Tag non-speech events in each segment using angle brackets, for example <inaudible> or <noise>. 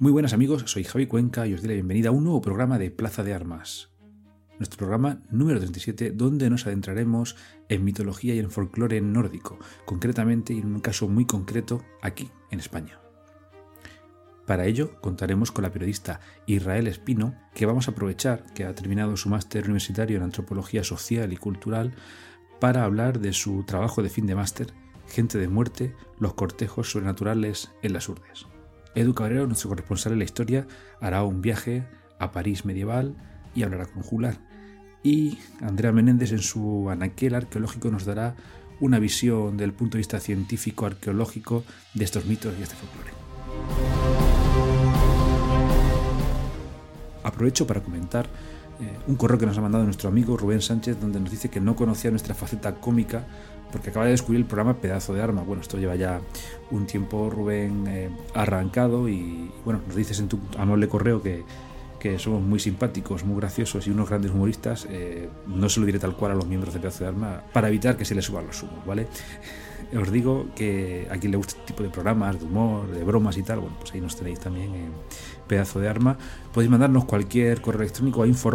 Muy buenas amigos, soy Javi Cuenca y os doy la bienvenida a un nuevo programa de Plaza de Armas. Nuestro programa número 37, donde nos adentraremos en mitología y en folclore nórdico, concretamente y en un caso muy concreto aquí, en España. Para ello contaremos con la periodista Israel Espino, que vamos a aprovechar que ha terminado su máster universitario en antropología social y cultural para hablar de su trabajo de fin de máster, Gente de muerte, los cortejos sobrenaturales en las urdes. Edu Cabrero, nuestro corresponsal en la historia, hará un viaje a París medieval y hablará con Jular. Y Andrea Menéndez en su anaquel arqueológico nos dará una visión del punto de vista científico arqueológico de estos mitos y este folclore. Aprovecho para comentar eh, un correo que nos ha mandado nuestro amigo Rubén Sánchez donde nos dice que no conocía nuestra faceta cómica porque acaba de descubrir el programa Pedazo de Arma. Bueno, esto lleva ya un tiempo, Rubén, eh, arrancado y, bueno, nos dices en tu amable correo que, que, somos muy simpáticos, muy graciosos y unos grandes humoristas. Eh, no se lo diré tal cual a los miembros de Pedazo de Arma para evitar que se les suban los humos, ¿vale? Os digo que a quien le gusta este tipo de programas, de humor, de bromas y tal, bueno, pues ahí nos tenéis también en Pedazo de Arma. Podéis mandarnos cualquier correo electrónico a info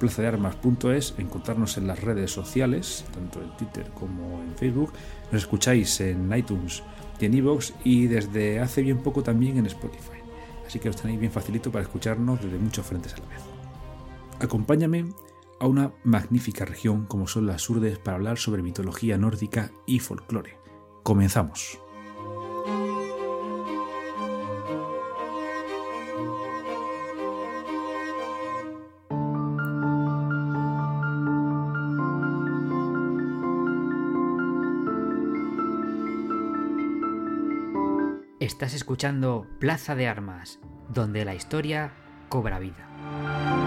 plazadearmas.es, encontrarnos en las redes sociales, tanto en Twitter como en Facebook. Nos escucháis en iTunes y en iVoox y desde hace bien poco también en Spotify. Así que os tenéis bien facilito para escucharnos desde muchos frentes a la vez. Acompáñame a una magnífica región como son las Urdes para hablar sobre mitología nórdica y folclore. Comenzamos. Estás escuchando Plaza de Armas, donde la historia cobra vida.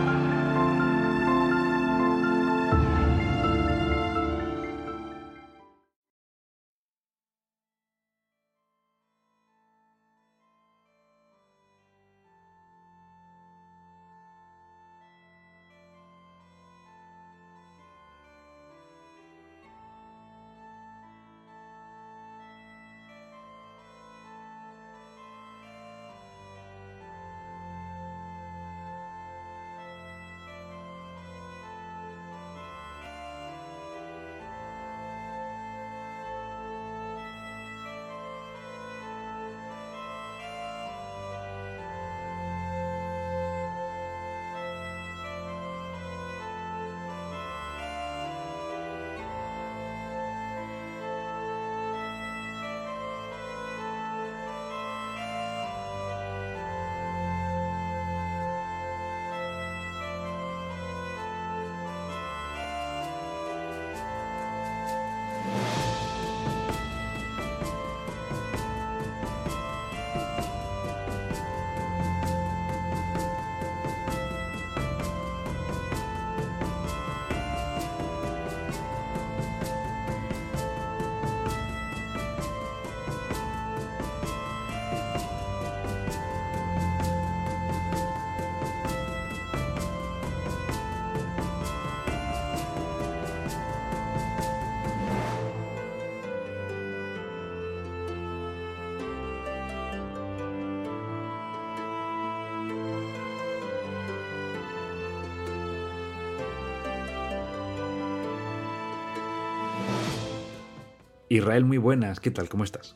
Israel, muy buenas. ¿Qué tal? ¿Cómo estás?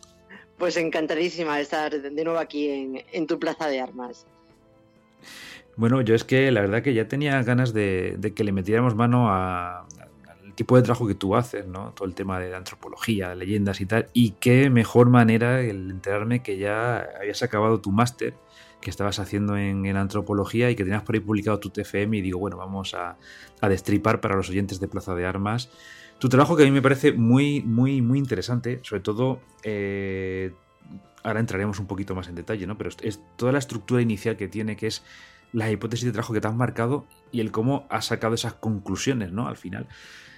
Pues encantadísima de estar de nuevo aquí en, tu plaza de armas. Bueno, yo es que la verdad que ya tenía ganas de, que le metiéramos mano al tipo de trabajo que tú haces, ¿no? Todo el tema de antropología, de leyendas y tal. Y qué mejor manera el enterarme que ya habías acabado tu máster que estabas haciendo en, antropología y que tenías por ahí publicado tu TFM y digo, bueno, vamos a, a destripar para los oyentes de Plaza de Armas tu trabajo que a mí me parece muy, muy, muy interesante, sobre todo, eh, ahora entraremos un poquito más en detalle, ¿no? Pero es toda la estructura inicial que tiene, que es la hipótesis de trabajo que te has marcado y el cómo has sacado esas conclusiones, ¿no? Al final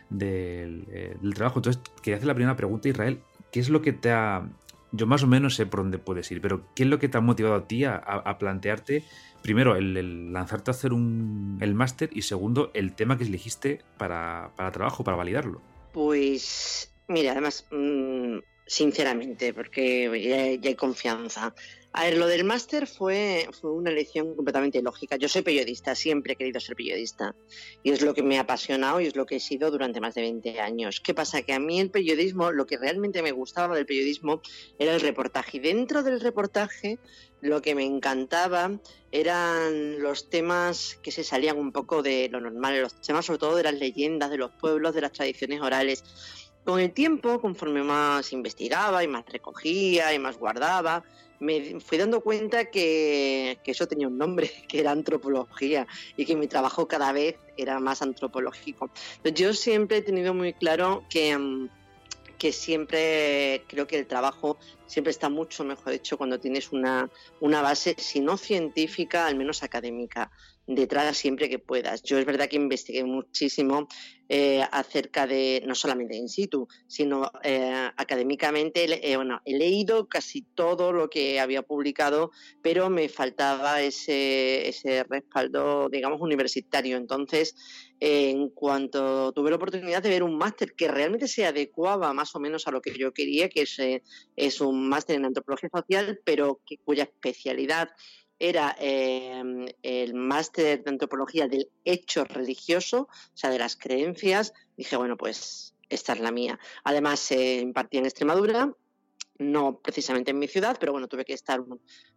del, eh, trabajo. Entonces, quería hacer la primera pregunta, Israel. ¿Qué es lo que te ha... Yo más o menos sé por dónde puedes ir, pero ¿qué es lo que te ha motivado a ti a, plantearte, primero, el, lanzarte a hacer un, el máster y segundo, el tema que elegiste para, para trabajo, para validarlo? Pues, mira, además, mm, sinceramente, porque ya, hay confianza, A ver, lo del máster fue, fue una elección completamente lógica. Yo soy periodista, siempre he querido ser periodista. Y es lo que me ha apasionado y es lo que he sido durante más de 20 años. ¿Qué pasa? Que a mí el periodismo, lo que realmente me gustaba del periodismo era el reportaje. Y dentro del reportaje, lo que me encantaba eran los temas que se salían un poco de lo normal, los temas sobre todo de las leyendas, de los pueblos, de las tradiciones orales. Con el tiempo, conforme más investigaba y más recogía y más guardaba, me fui dando cuenta que, eso tenía un nombre, <laughs> que era antropología, y que mi trabajo cada vez era más antropológico. Yo siempre he tenido muy claro que, mm, que siempre creo que el trabajo siempre está mucho mejor hecho cuando tienes una, una base, si no científica, al menos académica detrás siempre que puedas. Yo es verdad que investigué muchísimo eh, acerca de, no solamente in situ, sino eh, académicamente, eh, bueno, he leído casi todo lo que había publicado, pero me faltaba ese, ese respaldo, digamos, universitario. Entonces, en cuanto tuve la oportunidad de ver un máster que realmente se adecuaba más o menos a lo que yo quería, que es, es un máster en antropología social, pero cuya especialidad era em, el máster de antropología del hecho religioso, o sea, de las creencias. Dije, bueno, pues esta es la mía. Además, se impartía en Extremadura, no precisamente en mi ciudad, pero bueno, tuve que estar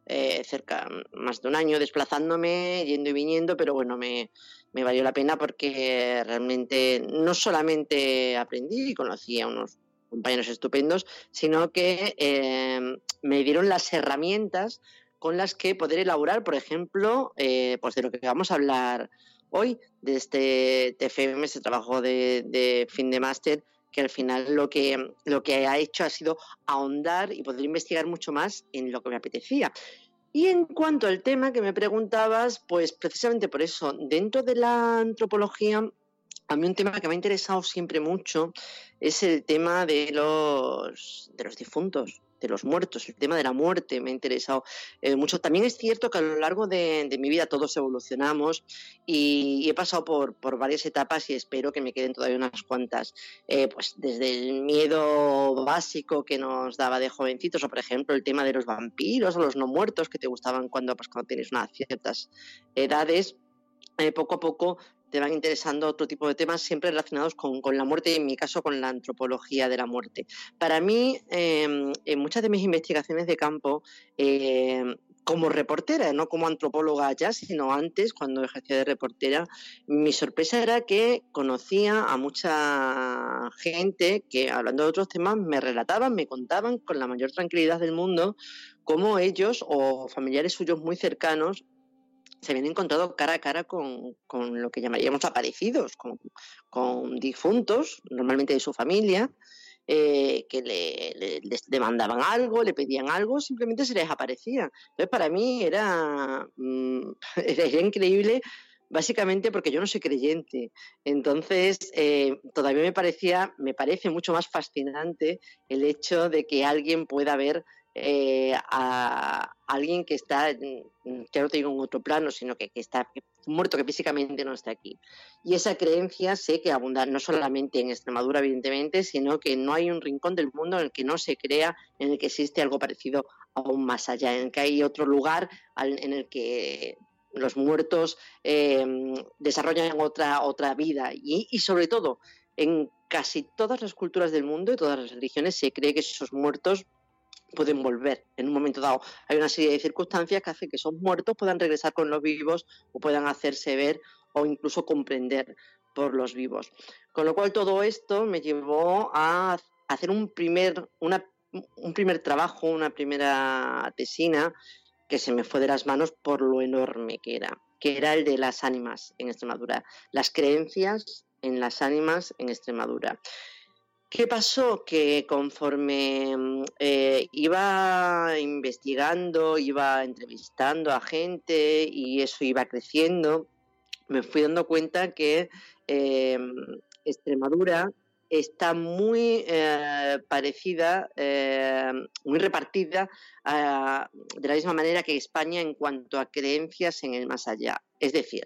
eh, cerca más de un año desplazándome, yendo y viniendo, pero bueno, me, me valió la pena porque realmente no solamente aprendí y conocí a unos compañeros estupendos, sino que em, me dieron las herramientas con las que poder elaborar, por ejemplo, eh, pues de lo que vamos a hablar hoy, de este TFM, este trabajo de, fin de máster, que al final lo que, lo que ha hecho ha sido ahondar y poder investigar mucho más en lo que me apetecía. Y en cuanto al tema que me preguntabas, pues precisamente por eso, dentro de la antropología, a mí un tema que me ha interesado siempre mucho es el tema de los, de los difuntos de los muertos, el tema de la muerte me ha interesado eh, mucho. También es cierto que a lo largo de, mi vida todos evolucionamos y, he pasado por, por, varias etapas y espero que me queden todavía unas cuantas. Eh, pues desde el miedo básico que nos daba de jovencitos, o por ejemplo el tema de los vampiros o los no muertos que te gustaban cuando, pues, cuando tienes unas ciertas edades. Eh, poco a poco te van interesando otro tipo de temas siempre relacionados con, la muerte y en mi caso con la antropología de la muerte. Para mí, em, en muchas de mis investigaciones de campo, em, como reportera, no como antropóloga ya, sino antes, cuando ejercía de reportera, mi sorpresa era que conocía a mucha gente que, hablando de otros temas, me relataban, me contaban con la mayor tranquilidad del mundo cómo ellos o familiares suyos muy cercanos se habían encontrado cara a cara con, lo que llamaríamos aparecidos, con, difuntos, normalmente de su familia, eh, que le, les demandaban algo, le pedían algo, simplemente se les aparecía. Entonces, para mí era, mm, <laughs> increíble básicamente porque yo no soy creyente. Entonces, eh, todavía me parecía, me parece mucho más fascinante el hecho de que alguien pueda ver eh, a alguien que está, ya no te digo en otro plano, sino que, está muerto, que físicamente no está aquí. Y esa creencia sé que abunda no solamente en Extremadura, evidentemente, sino que no hay un rincón del mundo en el que no se crea, en el que existe algo parecido aún más allá, en el que hay otro lugar en el que los muertos eh, desarrollan otra, otra vida y, y sobre todo en casi todas las culturas del mundo y todas las religiones se cree que esos muertos pueden volver en un momento dado. Hay una serie de circunstancias que hacen que esos muertos puedan regresar con los vivos o puedan hacerse ver o incluso comprender por los vivos. Con lo cual todo esto me llevó a hacer un primer, un primer trabajo, una primera tesina que se me fue de las manos por lo enorme que era, que era el de las ánimas en Extremadura, las creencias en las ánimas en Extremadura. ¿Qué pasó? Que conforme mm, eh, iba investigando, iba entrevistando a gente y eso iba creciendo, me fui dando cuenta que eh, Extremadura está muy eh, parecida, muy repartida de la misma manera que España en cuanto a creencias en el más allá. Es decir,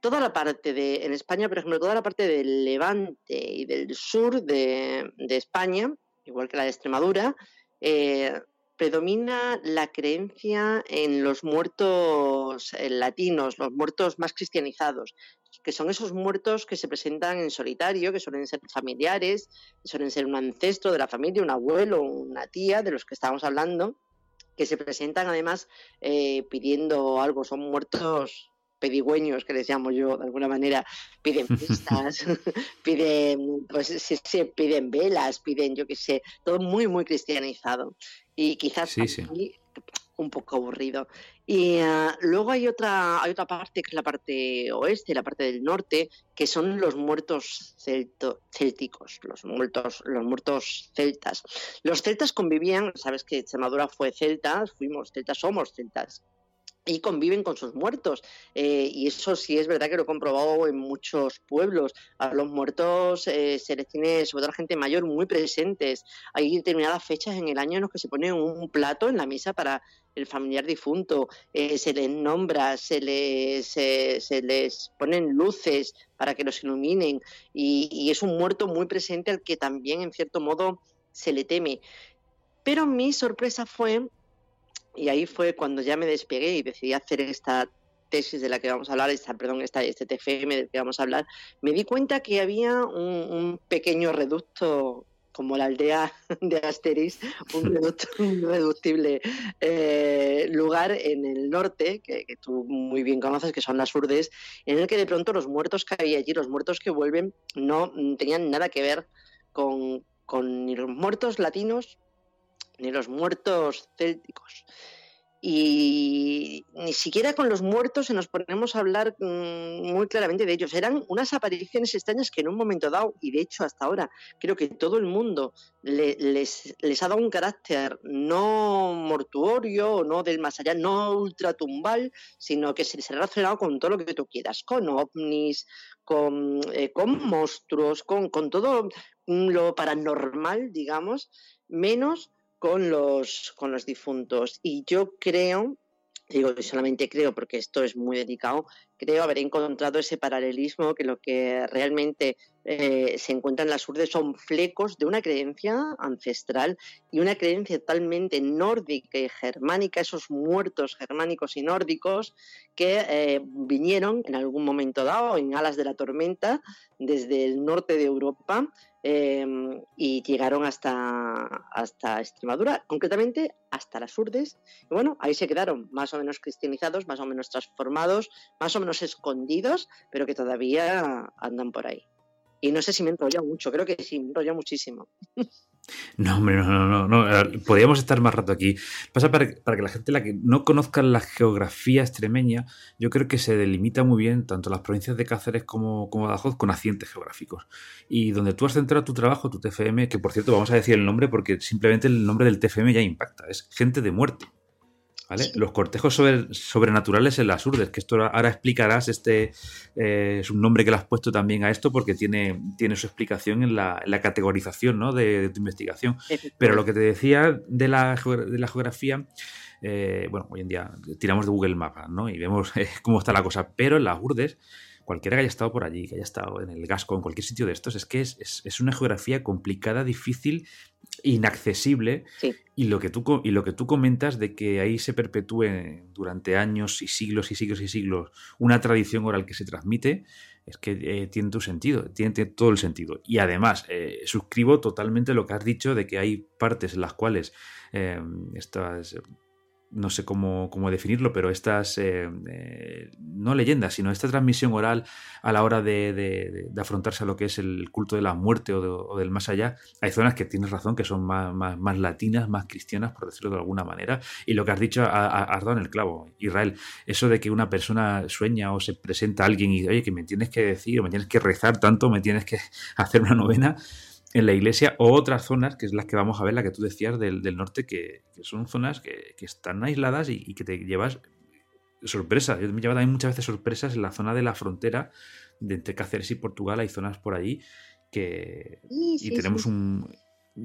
toda la parte de, en España, por ejemplo, toda la parte del levante y del sur de, España, igual que la de Extremadura, eh, predomina la creencia en los muertos eh, latinos, los muertos más cristianizados, que son esos muertos que se presentan en solitario, que suelen ser familiares, que suelen ser un ancestro de la familia, un abuelo, una tía, de los que estamos hablando, que se presentan además eh, pidiendo algo, son muertos pedigüeños, que les llamo yo de alguna manera, piden <laughs> pistas, <laughs> piden, pues sí, piden velas, piden, yo qué sé, todo muy, muy cristianizado. Y quizás un poco aburrido. Y ah, luego hay otra, hay otra parte, que es la parte oeste, la parte del norte, que son los muertos celto, célticos, los muertos, los muertos celtas. Los celtas convivían, sabes que Extremadura fue celta, fuimos celtas, somos celtas y conviven con sus muertos. Eh, y eso sí es verdad que lo he comprobado en muchos pueblos. A los muertos eh, se les tiene, sobre todo a la gente mayor, muy presentes. Hay determinadas fechas en el año en los que se pone un plato en la mesa para el familiar difunto, eh, se les nombra, se les, se les ponen luces para que los iluminen. Y, y es un muerto muy presente al que también, en cierto modo, se le teme. Pero mi sorpresa fue y ahí fue cuando ya me despegué y decidí hacer esta tesis de la que vamos a hablar, esta, perdón, esta, este TFM del que vamos a hablar, me di cuenta que había un, pequeño reducto como la aldea de Asteris, un, <laughs> reducto, reductible eh, lugar en el norte, que, tú muy bien conoces, que son las Urdes, en el que de pronto los muertos que había allí, los muertos que vuelven, no tenían nada que ver con, con ni los muertos latinos ni los muertos célticos. Y ni siquiera con los muertos se nos ponemos a hablar mm, muy claramente de ellos. Eran unas apariciones extrañas que en un momento dado, y de hecho hasta ahora, creo que todo el mundo les, les, ha dado un carácter no mortuorio, no del más allá, no ultratumbal, sino que se les ha relacionado con todo lo que tú quieras, con ovnis, con, eh, con monstruos, con, con todo lo paranormal, digamos, menos con los, con los difuntos. Y yo creo, digo solamente creo porque esto es muy delicado, creo haber encontrado ese paralelismo que lo que realmente eh, se encuentra en las urdes son flecos de una creencia ancestral y una creencia totalmente nórdica y germánica, esos muertos germánicos y nórdicos que eh, vinieron en algún momento dado en alas de la tormenta desde el norte de Europa Em, y llegaron hasta, hasta Extremadura, concretamente hasta las Urdes. Y bueno, ahí se quedaron, más o menos cristianizados, más o menos transformados, más o menos escondidos, pero que todavía andan por ahí. Y no sé si me enrolla mucho, creo que sí, me enrolla muchísimo. <laughs> No, hombre, no, no, no, no. Podríamos estar más rato aquí. Pasa para, para, que la gente la que no conozca la geografía extremeña, yo creo que se delimita muy bien tanto las provincias de Cáceres como, como Badajoz con accidentes geográficos. Y donde tú has centrado tu trabajo, tu TFM, que por cierto vamos a decir el nombre porque simplemente el nombre del TFM ya impacta, es gente de muerte. Los cortejos sobrenaturales en las urdes, que esto ahora explicarás, este eh, es un nombre que le has puesto también a esto porque tiene, tiene su explicación en la, categorización ¿no? de, tu investigación. Pero lo que te decía de la, de la geografía, eh, bueno, hoy en día tiramos de Google Maps ¿no? y vemos eh, cómo está la cosa, pero en las urdes cualquiera que haya estado por allí, que haya estado en el Gasco, en cualquier sitio de estos, es que es, una geografía complicada, difícil, inaccesible. Y, lo que tú, y lo que tú comentas de que ahí se perpetúe durante años y siglos y siglos y siglos una tradición oral que se transmite, es que eh, tiene tu sentido, tiene, todo el sentido. Y además, eh, suscribo totalmente lo que has dicho de que hay partes en las cuales eh, estas no sé cómo, definirlo, pero estas, eh, eh, no leyendas, sino esta transmisión oral a la hora de, afrontarse a lo que es el culto de la muerte o, del más allá, hay zonas que tienes razón que son más, más, latinas, más cristianas, por decirlo de alguna manera, y lo que has dicho has dado en el clavo, Israel, eso de que una persona sueña o se presenta a alguien y, oye, que me tienes que decir o me tienes que rezar tanto, me tienes que <laughs> hacer una novena, en la iglesia o otras zonas, que es las que vamos a ver, la que tú decías del, norte, que, son zonas que, están aisladas y, que te llevas sorpresa. Yo me llevo también muchas veces sorpresas en la zona de la frontera de entre Cáceres y Portugal. Hay zonas por allí que. y tenemos un.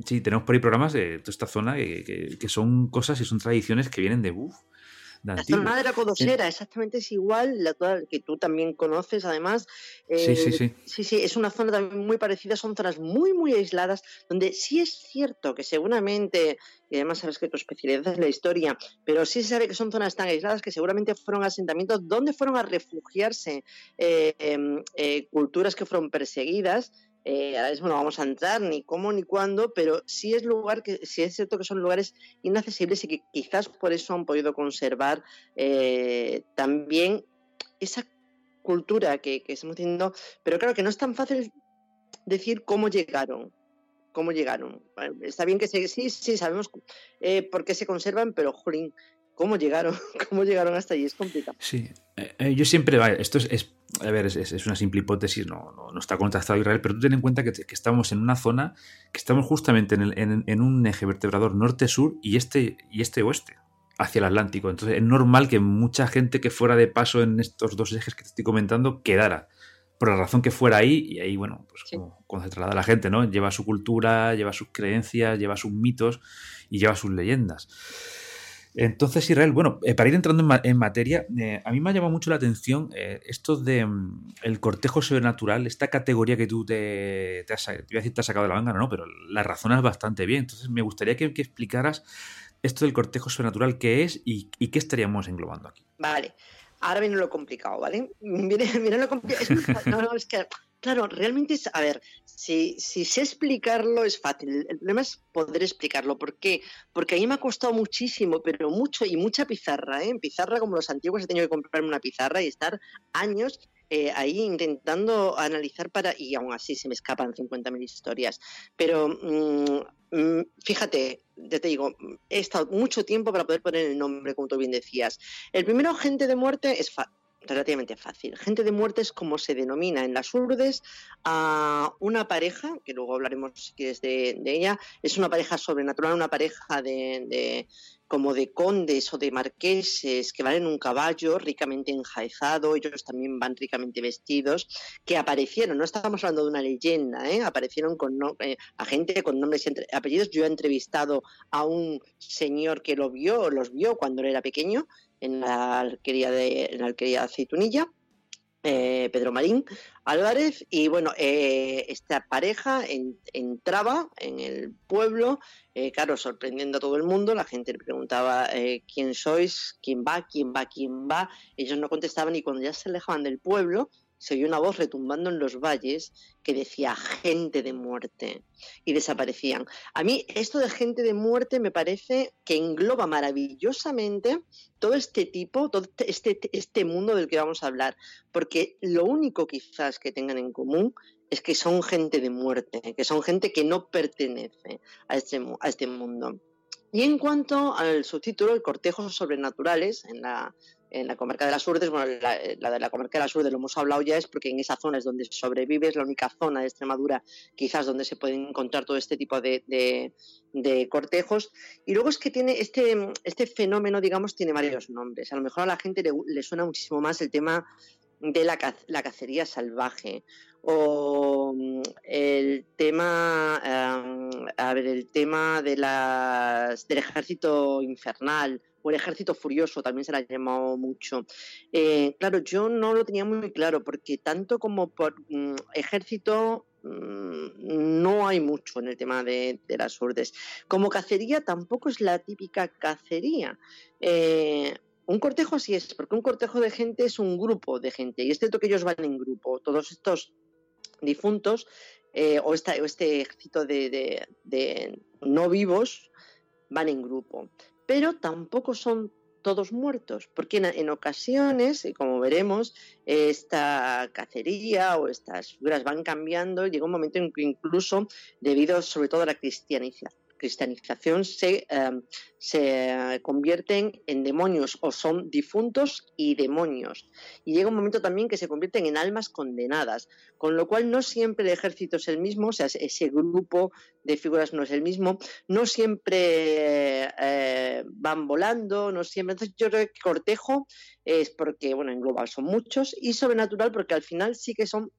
Sí, tenemos por ahí programas de toda esta zona que, son cosas y son tradiciones que vienen de, La zona de la Codosera, exactamente es igual, la que tú también conoces además. sí, sí, sí. Sí, sí, es una zona también muy parecida, son zonas muy, muy aisladas, donde sí es cierto que seguramente, y además sabes que tu especialidad es la historia, pero sí se sabe que son zonas tan aisladas que seguramente fueron asentamientos donde fueron a refugiarse em, culturas que fueron perseguidas eh, ahora mismo no vamos a entrar ni cómo ni cuándo, pero sí es lugar que sí es cierto que son lugares inaccesibles y que quizás por eso han podido conservar eh, también esa cultura que, estamos teniendo, pero claro que no es tan fácil decir cómo llegaron, cómo llegaron. Está bien que sí, sí sabemos eh, por qué se conservan, pero jolín, cómo llegaron, <laughs> cómo llegaron hasta allí es complicado. Sí, yo siempre, esto es a ver, es, una simple hipótesis, no, no, está contactado Israel, pero tú ten en cuenta que, estamos en una zona, que estamos justamente en, un eje vertebrador norte-sur y este, y este-oeste, hacia el Atlántico. Entonces es normal que mucha gente que fuera de paso en estos dos ejes que te estoy comentando quedara, por la razón que fuera ahí, y ahí, bueno, pues como cuando se traslada la gente, ¿no? Lleva su cultura, lleva sus creencias, lleva sus mitos y lleva sus leyendas. Entonces, Israel, bueno, eh, para ir entrando en, materia, eh, a mí me ha llamado mucho la atención eh, esto de mm, el cortejo sobrenatural, esta categoría que tú te, has, te, a sacado de la manga, no, pero la razonas bastante bien. Entonces, me gustaría que, explicaras esto del cortejo sobrenatural, qué es y, qué estaríamos englobando aquí. Vale. Ahora <laughs> viene lo complicado, ¿vale? Viene, lo complicado. no, no, es que Claro, realmente es, a ver, si, si sé explicarlo es fácil. El problema es poder explicarlo. ¿Por qué? Porque a mí me ha costado muchísimo, pero mucho y mucha pizarra, ¿eh? Pizarra como los antiguos he tenido que comprarme una pizarra y estar años eh, ahí intentando analizar para, y aún así se me escapan 50.000 historias. Pero mm, mm, fíjate, ya te digo, he estado mucho tiempo para poder poner el nombre, como tú bien decías. El primero, Gente de Muerte, es fácil relativamente fácil. Gente de muerte es como se denomina en las urdes a una pareja, que luego hablaremos si quieres de, ella, es una pareja sobrenatural, una pareja de, como de condes o de marqueses que van en un caballo ricamente enjaezado, ellos también van ricamente vestidos, que aparecieron, no estábamos hablando de una leyenda, ¿eh? aparecieron con eh, a gente con nombres y apellidos. Yo he entrevistado a un señor que lo vio, los vio cuando él era pequeño, en la alquería de, en la alquería Aceitunilla, eh, Pedro Marín Álvarez, y bueno, eh, esta pareja entraba en el pueblo, eh, claro, sorprendiendo a todo el mundo, la gente le preguntaba quién sois, quién va, quién va, quién va, ellos no contestaban y cuando ya se alejaban del pueblo, se oyó una voz retumbando en los valles que decía gente de muerte y desaparecían. A mí esto de gente de muerte me parece que engloba maravillosamente todo este tipo, todo este, este mundo del que vamos a hablar, porque lo único quizás que tengan en común es que son gente de muerte, que son gente que no pertenece a este, a este mundo. Y en cuanto al subtítulo, el cortejo sobrenaturales, en la en la comarca de las Urdes, bueno, la, de la comarca de las Urdes lo hemos hablado ya, es porque en esa zona es donde sobrevive, es la única zona de Extremadura quizás donde se pueden encontrar todo este tipo de, cortejos. Y luego es que tiene este, este fenómeno, digamos, tiene varios nombres. A lo mejor a la gente le, suena muchísimo más el tema de la, cacería salvaje o mm, el tema eh, a ver el tema de las del ejército infernal o el ejército furioso, también se la ha llamado mucho. Eh, claro, yo no lo tenía muy claro, porque tanto como por mm, ejército mm, no hay mucho en el tema de, las urdes. Como cacería tampoco es la típica cacería. Eh, un cortejo sí es, porque un cortejo de gente es un grupo de gente, y es cierto que ellos van en grupo, todos estos difuntos eh, o, este ejército de, no vivos van en grupo. Pero tampoco son todos muertos, porque en, ocasiones, como veremos, esta cacería o estas figuras van cambiando, llega un momento en que incluso, debido sobre todo a la cristianización, cristianización se, em, se convierten en demonios o son difuntos y demonios. Y llega un momento también que se convierten en almas condenadas, con lo cual no siempre el ejército es el mismo, o sea, ese grupo de figuras no es el mismo, no siempre eh, van volando, no siempre. Entonces yo creo que cortejo es porque, bueno, en global son muchos y sobrenatural porque al final sí que son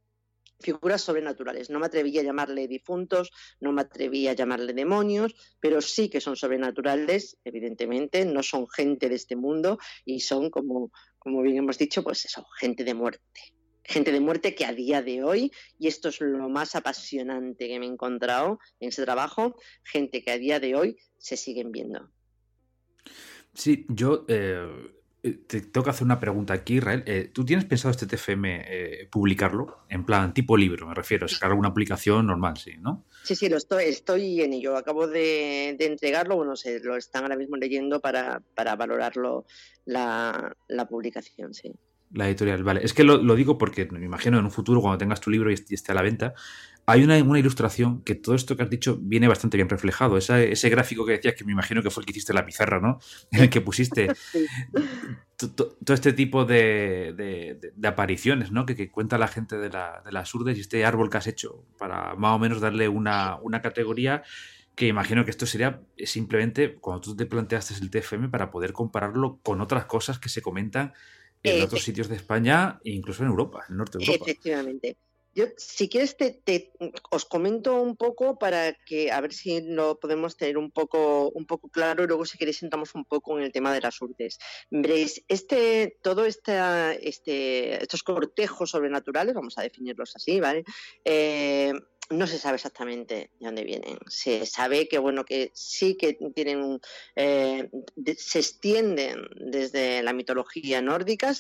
figuras sobrenaturales. No me atreví a llamarle difuntos, no me atreví a llamarle demonios, pero sí que son sobrenaturales, evidentemente, no son gente de este mundo y son, como, como bien hemos dicho, pues eso, gente de muerte. Gente de muerte que a día de hoy, y esto es lo más apasionante que me he encontrado en ese trabajo, gente que a día de hoy se siguen viendo. Sí, yo eh, te tengo que hacer una pregunta aquí, Israel. Eh, ¿Tú tienes pensado este TFM eh, publicarlo? En plan, tipo libro, me refiero. Sacar alguna aplicación normal, sí, ¿no? Sí, sí, lo estoy, estoy en ello. Acabo de, entregarlo, bueno, sé, lo están ahora mismo leyendo para, para valorarlo la, la publicación, sí. La editorial, vale. Es que lo, digo porque me imagino en un futuro, cuando tengas tu libro y esté a la venta, hay una, una, ilustración que todo esto que has dicho viene bastante bien reflejado. ese gráfico que decías, que me imagino que fue el que hiciste la pizarra, ¿no? <laughs> En el que pusiste <laughs> todo este tipo de, apariciones, ¿no? Que, cuenta la gente de, las urdes y este árbol que has hecho para más o menos darle una, una categoría que imagino que esto sería simplemente cuando tú te planteaste el TFM para poder compararlo con otras cosas que se comentan en otros sitios de España e incluso en Europa, en el norte de Europa. Efectivamente. Yo, si quieres, te, os comento un poco para que a ver si lo podemos tener un poco, un poco claro y luego si queréis entramos un poco en el tema de las urdes. Veréis, este, todo este, estos cortejos sobrenaturales, vamos a definirlos así, ¿vale? Eh, no se sabe exactamente de dónde vienen. Se sabe que bueno que sí que tienen eh, se extienden desde la mitología nórdica.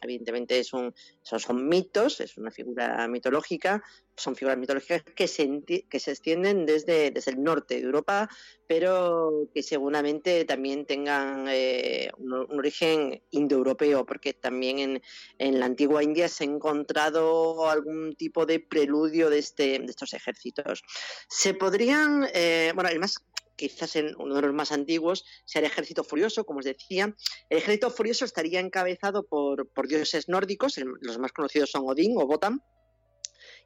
Evidentemente es un, son, mitos, es una figura mitológica, son figuras mitológicas que se, que se extienden desde, desde el norte de Europa, pero que seguramente también tengan eh, un, origen indoeuropeo, porque también en, en, la antigua India se ha encontrado algún tipo de preludio de, este, de estos ejércitos. Se podrían, eh, bueno, el más quizás en uno de los más antiguos, sea el ejército furioso, como os decía. El ejército furioso estaría encabezado por, por dioses nórdicos, los más conocidos son Odín o Botan,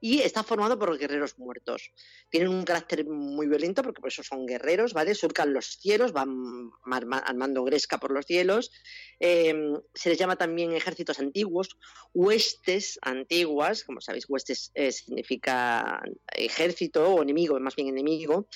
y está formado por guerreros muertos. Tienen un carácter muy violento porque por eso son guerreros, ¿vale? Surcan los cielos, van armando gresca por los cielos. Em, se les llama también ejércitos antiguos, huestes antiguas, como sabéis, huestes eh, significa ejército o enemigo, más bien enemigo.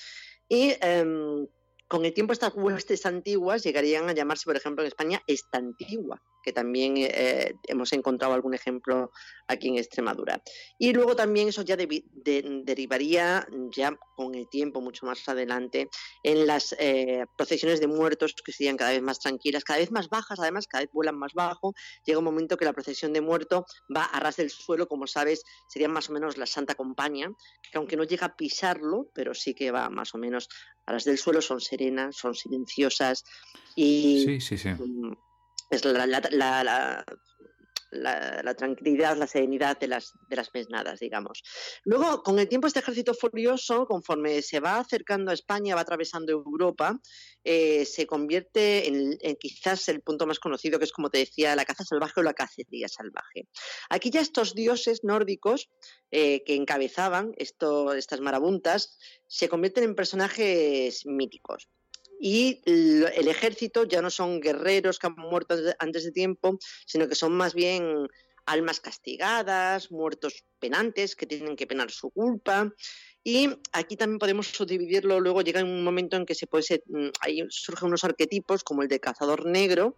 Y em, con el tiempo estas huestes antiguas llegarían a llamarse, por ejemplo, en España, esta antigua, que también eh, hemos encontrado algún ejemplo aquí en Extremadura. Y luego también eso ya derivaría ya con el tiempo mucho más adelante en las eh, procesiones de muertos que serían cada vez más tranquilas, cada vez más bajas, además cada vez vuelan más bajo. Llega un momento que la procesión de muerto va a ras del suelo, como sabes, sería más o menos la Santa Compañía, que aunque no llega a pisarlo, pero sí que va más o menos a ras del suelo, son serenas, son silenciosas y... Sí, sí, sí. Mm, es la, la, la, tranquilidad, la serenidad de las, de las mesnadas, digamos. Luego, con el tiempo, este ejército furioso, conforme se va acercando a España, va atravesando Europa, eh, se convierte en, quizás el punto más conocido, que es, como te decía, la caza salvaje o la cacería salvaje. Aquí ya estos dioses nórdicos eh, que encabezaban esto, estas marabuntas se convierten en personajes míticos y el ejército ya no son guerreros que han muerto antes de tiempo, sino que son más bien almas castigadas, muertos penantes que tienen que penar su culpa. Y aquí también podemos subdividirlo, luego llega un momento en que se puede mm, ahí surgen unos arquetipos como el de cazador negro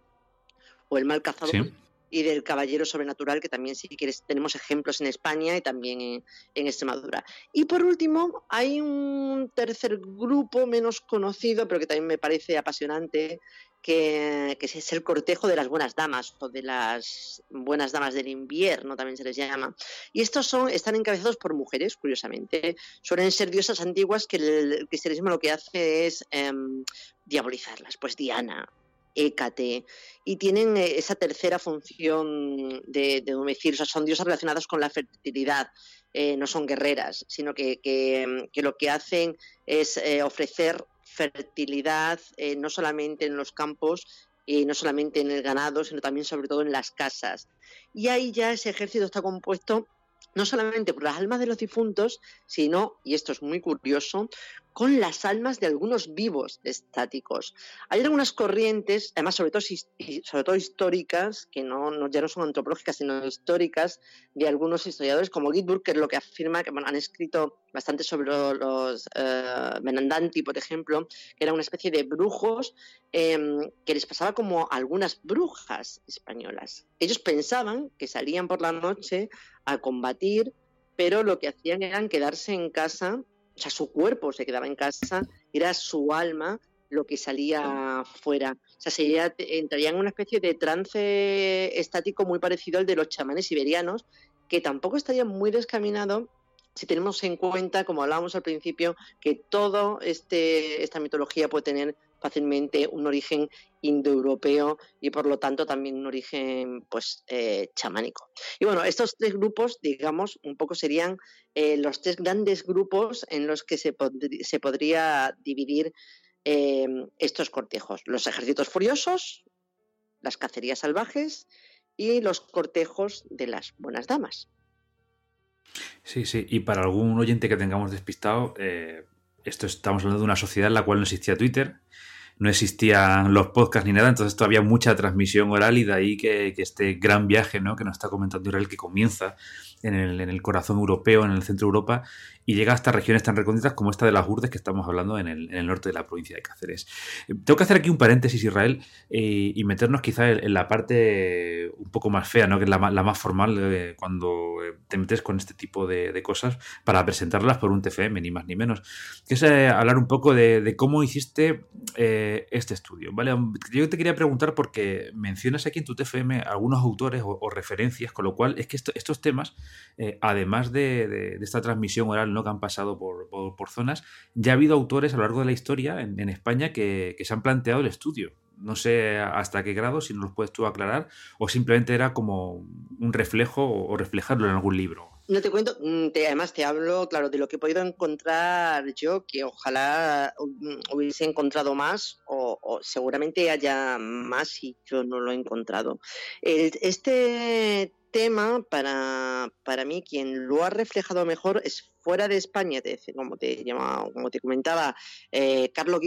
o el mal cazador, y del caballero sobrenatural, que también si quieres tenemos ejemplos en España y también en, Extremadura. Y por último, hay un tercer grupo menos conocido, pero que también me parece apasionante, que, es el cortejo de las buenas damas o de las buenas damas del invierno, también se les llama. Y estos son, están encabezados por mujeres, curiosamente. Suelen ser diosas antiguas que el, cristianismo lo que hace es em, diabolizarlas. Pues Diana, Écate, y tienen eh, esa tercera función de, de o sea, son diosas relacionadas con la fertilidad, eh, no son guerreras, sino que, lo que hacen es eh, ofrecer fertilidad no solamente en los campos, y no solamente en el ganado, sino también sobre todo en las casas. Y ahí ya ese ejército está compuesto no solamente por las almas de los difuntos, sino, y esto es muy curioso, con las almas de algunos vivos estáticos. Hay algunas corrientes, además sobre todo, sobre todo históricas, que no, ya no son antropológicas, sino históricas, de algunos historiadores como Gitburg, que es lo que afirma que han escrito bastante sobre los, uh, Menandanti, por ejemplo, que era una especie de brujos em, que les pasaba como algunas brujas españolas. Ellos pensaban que salían por la noche a combatir, pero lo que hacían era quedarse en casa o sea, su cuerpo se quedaba en casa, era su alma lo que salía fuera. O sea, sería, entraría en una especie de trance estático muy parecido al de los chamanes siberianos, que tampoco estaría muy descaminado si tenemos en cuenta, como hablábamos al principio, que toda este, esta mitología puede tener fácilmente un origen indoeuropeo y por lo tanto también un origen pues eh, chamánico. Y bueno, estos tres grupos, digamos, un poco serían eh, los tres grandes grupos en los que se, se podría dividir eh, estos cortejos. Los ejércitos furiosos, las cacerías salvajes y los cortejos de las buenas damas. Sí, sí, y para algún oyente que tengamos despistado, esto estamos hablando de una sociedad en la cual no existía Twitter, no existían los podcasts ni nada, entonces todavía mucha transmisión oral y de ahí que, este gran viaje ¿no? que nos está comentando Israel que comienza en el, en el, corazón europeo, en el centro de Europa, y llega hasta regiones tan recónditas como esta de las Urdes que estamos hablando en el, norte de la provincia de Cáceres. Eh, tengo que hacer aquí un paréntesis, Israel, eh, y meternos quizá en, la parte un poco más fea, ¿no? que es la, más formal eh, cuando te metes con este tipo de, cosas para presentarlas por un TFM, ni más ni menos, que es hablar un poco de, cómo hiciste este estudio. ¿vale? Yo te quería preguntar porque mencionas aquí en tu TFM algunos autores o, referencias, con lo cual es que estos temas, además de esta transmisión oral que han pasado por, zonas, ya ha habido autores a lo largo de la historia en, España que, se han planteado el estudio. No sé hasta qué grado, si nos lo puedes tú aclarar, o simplemente era como un reflejo o reflejarlo en algún libro. No te cuento, mm, además te hablo, claro, de lo que he podido encontrar yo, que ojalá mm, hubiese encontrado más o, seguramente haya más y yo no lo he encontrado. este tema, para, para mí, quien lo ha reflejado mejor es fuera de España, como, te como te comentaba, eh, Carlo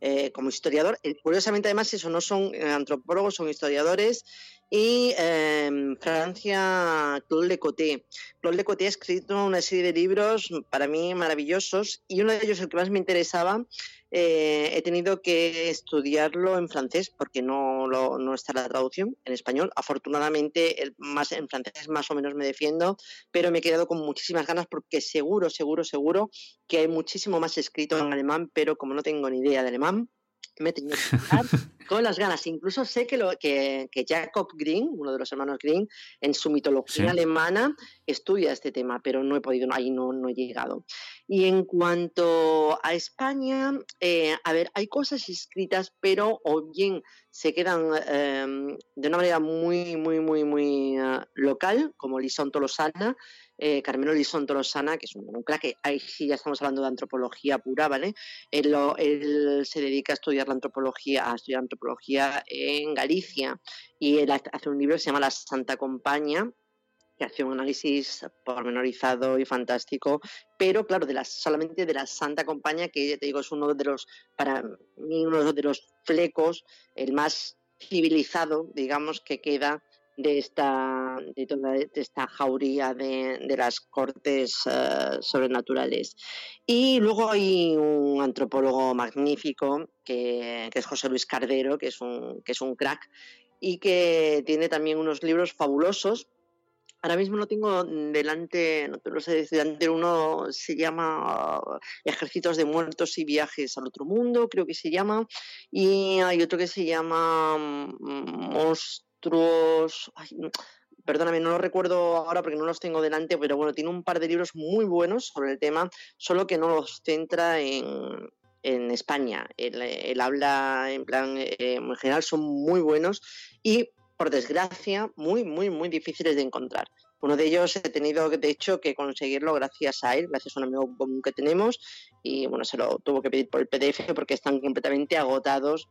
eh, como historiador. Eh, curiosamente, además, eso no son antropólogos, son historiadores y eh, Francia, Claude Lecoté. Claude Lecoté ha escrito una serie de libros para mí maravillosos y uno de ellos, el que más me interesaba, eh, he tenido que estudiarlo en francés porque no, no está la traducción en español. Afortunadamente, más en francés más o menos me defiendo, pero me he quedado con muchísimas ganas porque seguro, seguro, seguro que hay muchísimo más escrito en alemán, pero como no tengo ni idea de alemán, me he tenido que <laughs> quedar con las ganas. Incluso sé que, lo, que, Jacob Green, uno de los hermanos Green, en su mitología alemana estudia este tema, pero no he podido, ahí no, no he llegado. Y en cuanto a España, eh, a ver, hay cosas escritas, pero o bien se quedan em, de una manera muy, muy, muy, muy uh, local, como Lisón Tolosana, eh, Lisón Tolosana, que es un, crack, ahí sí ya estamos hablando de antropología pura, ¿vale? Él, él, se dedica a estudiar la antropología, a estudiar antropología en Galicia y él hace un libro que se llama La Santa Compañía, que hace un análisis pormenorizado y fantástico, pero claro, solamente de la Santa Compañía, que te digo es uno de los, para mí, uno de los flecos, el más civilizado, digamos, que queda de esta, de toda esta jauría de, de las cortes eh, sobrenaturales. Y luego hay un antropólogo magnífico que, que, es José Luis Cardero, que es, un, que es un crack y que tiene también unos libros fabulosos. Ahora mismo no tengo delante, no te lo sé delante, uno se llama Ejércitos de Muertos y Viajes al Otro Mundo, creo que se llama, y hay otro que se llama mm, Most perdóname, no lo recuerdo ahora porque no los tengo delante, pero bueno, tiene un par de libros muy buenos sobre el tema, solo que no los centra en, España. El, habla en plan, eh, en general, son muy buenos y, por desgracia, muy, muy, muy difíciles de encontrar. Uno de ellos he tenido, de hecho, que conseguirlo gracias a él, gracias a un amigo común que tenemos, y bueno, se lo tuvo que pedir por el PDF porque están completamente agotados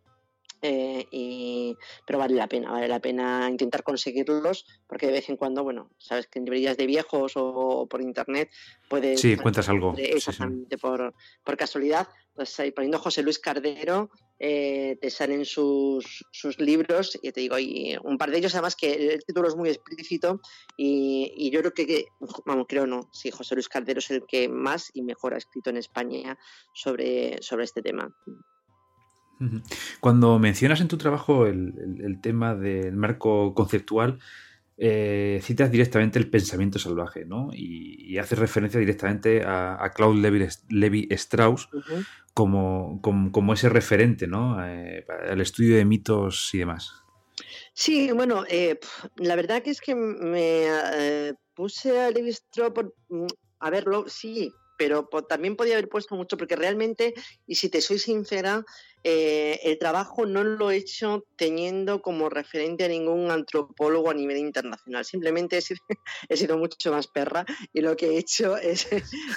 y, pero vale la pena, vale la pena intentar conseguirlos, porque de vez en cuando, bueno, sabes que en librerías de viejos o, por internet puedes... Sí, cuentas algo. <laughs> Exactamente, Por, por casualidad, pues ahí poniendo José Luis Cardero, eh, te salen sus, sus, libros y te digo, y un par de ellos además que el título es muy explícito y, yo creo que, vamos, creo no, sí, José Luis Cardero es el que más y mejor ha escrito en España sobre, sobre este tema. Cuando mencionas en tu trabajo el tema del marco conceptual, eh, citas directamente el pensamiento salvaje, ¿no? Y, haces referencia directamente a, Claude Levi, Strauss como, como, ese referente, ¿no? Eh, el estudio de mitos y demás. Sí, bueno, eh, la verdad que es que me puse a Levi Strauss mm, a verlo, sí, pero también podía haber puesto mucho, porque realmente, y si te soy sincera, eh, el trabajo no lo he hecho teniendo como referente a ningún antropólogo a nivel internacional. Simplemente he sido, <laughs> mucho más perra y lo que he hecho es,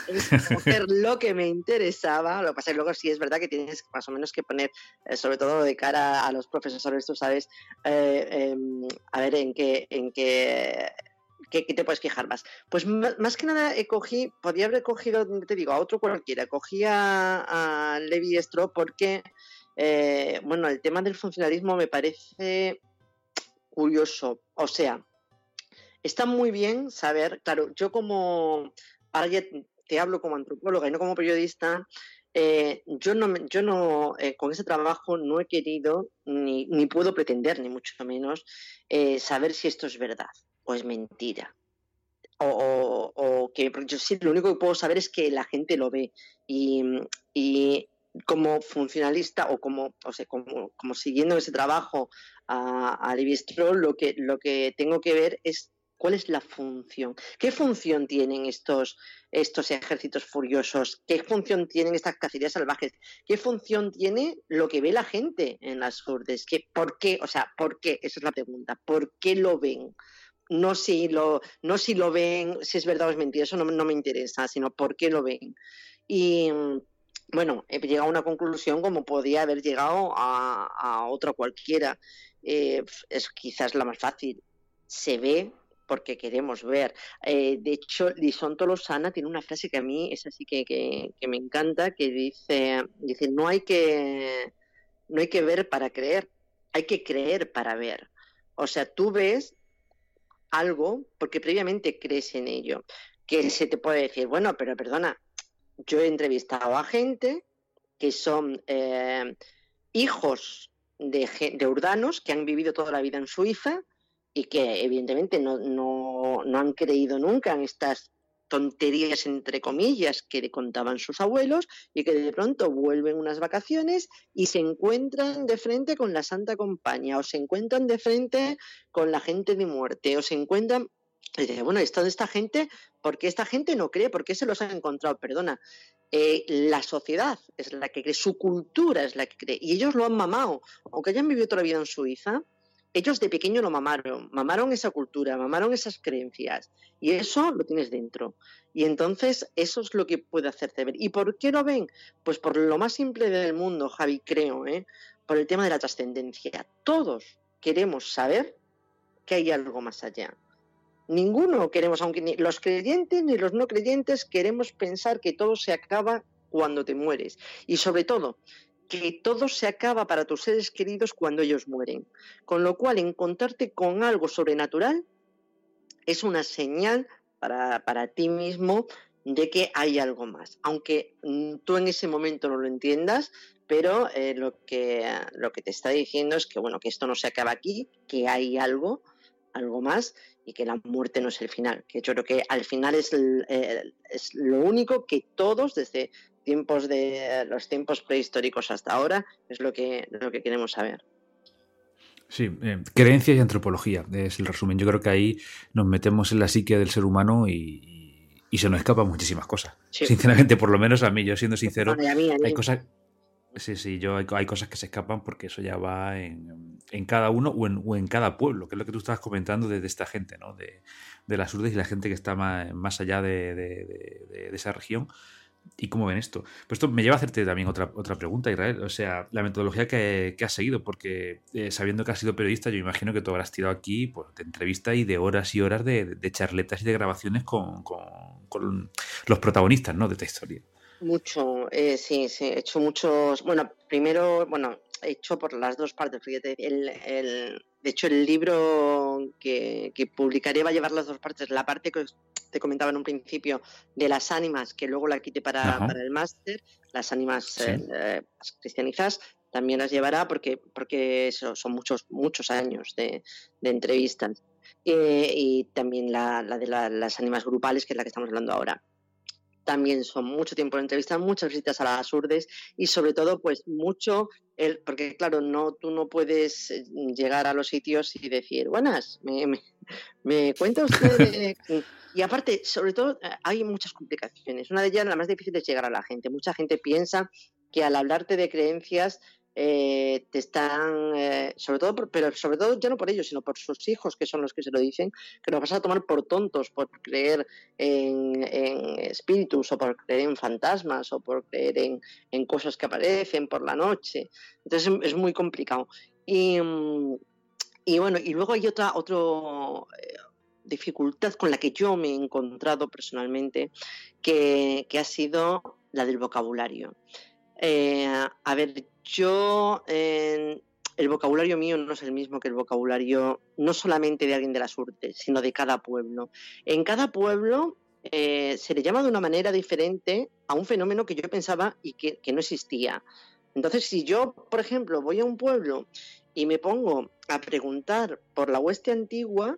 <laughs> coger lo que me interesaba. Lo que pasa es que luego sí es verdad que tienes más o menos que poner, eh, sobre todo de cara a los profesores, tú sabes, eh, em, a ver en qué, en qué ¿Qué, te puedes fijar más? Pues más que nada he cogí, podría haber cogido, te digo, a otro cualquiera, cogí a, Levi Strauss porque, eh, bueno, el tema del funcionalismo me parece curioso. O sea, está muy bien saber, claro, yo como, ahora te hablo como antropóloga y no como periodista, eh, yo no, yo no eh, con ese trabajo no he querido, ni, ni puedo pretender, ni mucho menos, saber si esto es verdad o es mentira. O, que yo sí, lo único que puedo saber es que la gente lo ve. Y, como funcionalista o como, o sea, como, como siguiendo ese trabajo a, a lo que, lo que tengo que ver es cuál es la función. ¿Qué función tienen estos, estos ejércitos furiosos? ¿Qué función tienen estas cacerías salvajes? ¿Qué función tiene lo que ve la gente en las urdes? ¿Qué, ¿Por qué? O sea, ¿por qué? Esa es la pregunta. ¿Por qué lo ven? no si lo, no si lo ven, si es verdad o es mentira, eso no, me interesa, sino por qué lo ven. Y bueno, he llegado a una conclusión como podía haber llegado a, otra cualquiera. Eh, es quizás la más fácil. Se ve porque queremos ver. Eh, de hecho, Lison Tolosana tiene una frase que a mí es así que, que, que, me encanta, que dice, dice, no hay que no hay que ver para creer, hay que creer para ver. O sea, tú ves algo porque previamente crees en ello. Que se te puede decir, bueno, pero perdona, yo he entrevistado a gente que son eh, hijos de, urdanos que han vivido toda la vida en Suiza y que evidentemente no, no, no han creído nunca en estas tonterías entre comillas que le contaban sus abuelos y que de pronto vuelven unas vacaciones y se encuentran de frente con la Santa Compañía o se encuentran de frente con la gente de muerte o se encuentran y dice, bueno, esto de esta gente, ¿por qué esta gente no cree? ¿Por qué se los han encontrado? Perdona, eh, la sociedad es la que cree, su cultura es la que cree, y ellos lo han mamado. Aunque hayan vivido toda la vida en Suiza, ellos de pequeño lo mamaron, mamaron esa cultura, mamaron esas creencias y eso lo tienes dentro. Y entonces eso es lo que puede hacerte ver. ¿Y por qué lo ven? Pues por lo más simple del mundo, Javi, creo, ¿eh? por el tema de la trascendencia. Todos queremos saber que hay algo más allá. Ninguno queremos, aunque los creyentes ni los no creyentes queremos pensar que todo se acaba cuando te mueres. Y sobre todo, que todo se acaba para tus seres queridos cuando ellos mueren. Con lo cual, encontrarte con algo sobrenatural es una señal para, para ti mismo de que hay algo más. Aunque mm, tú en ese momento no lo entiendas, pero eh, lo, que, lo que te está diciendo es que, bueno, que esto no se acaba aquí, que hay algo, algo más, y que la muerte no es el final. Que yo creo que al final es, eh, es lo único que todos, desde tiempos de los tiempos prehistóricos hasta ahora, es lo que, lo que queremos saber. Sí, eh, creencia y antropología es el resumen. Yo creo que ahí nos metemos en la psique del ser humano y, se nos escapan muchísimas cosas. Sinceramente, por lo menos a mí, yo siendo sincero, hay cosas... Sí, sí, yo hay, cosas que se escapan porque eso ya va en, cada uno o en, o en, cada pueblo, que es lo que tú estabas comentando de, esta gente, ¿no? De, las urdes y la gente que está más, allá de, esa región y cómo ven esto. Pues esto me lleva a hacerte también otra, otra pregunta, Israel. O sea, la metodología que, has seguido, porque eh, sabiendo que has sido periodista, yo imagino que tú habrás tirado aquí pues, de entrevista y de horas y horas de, charletas y de grabaciones con, los protagonistas ¿no? de esta historia. Mucho, eh, sí, sí, he hecho muchos. Bueno, primero, bueno, he hecho por las dos partes. Fíjate, el, el, de hecho, el libro que, que, publicaré va a llevar las dos partes. La parte que te comentaba en un principio de las ánimas, que luego la quité para, para el máster, las ánimas eh, eh, cristianizadas, también las llevará porque, porque eso, son muchos, muchos años de, de entrevistas. Eh, y también la, la de las ánimas grupales, que es la que estamos hablando ahora también son mucho tiempo de entrevistas, muchas visitas a las urdes y sobre todo pues mucho, el, porque claro, no tú no puedes eh, llegar a los sitios y decir, buenas, me, me, cuenta usted... <laughs> y aparte, sobre todo, eh, hay muchas complicaciones. Una de ellas, la más difícil, es llegar a la gente. Mucha gente piensa que al hablarte de creencias eh, te están, eh, sobre todo, pero sobre todo ya no por ellos, sino por sus hijos, que son los que se lo dicen, que nos vas a tomar por tontos por creer en, espíritus o por creer en fantasmas o por creer en, cosas que aparecen por la noche. Entonces es, muy complicado. Y, bueno, y luego hay otra otro, eh, dificultad con la que yo me he encontrado personalmente, que ha sido la del vocabulario. A ver, yo, el vocabulario mío no es el mismo que el vocabulario no solamente de alguien de la suerte, sino de cada pueblo. En cada pueblo eh, se le llama de una manera diferente a un fenómeno que yo pensaba y que, no existía. Entonces, si yo, por ejemplo, voy a un pueblo y me pongo a preguntar por la hueste antigua,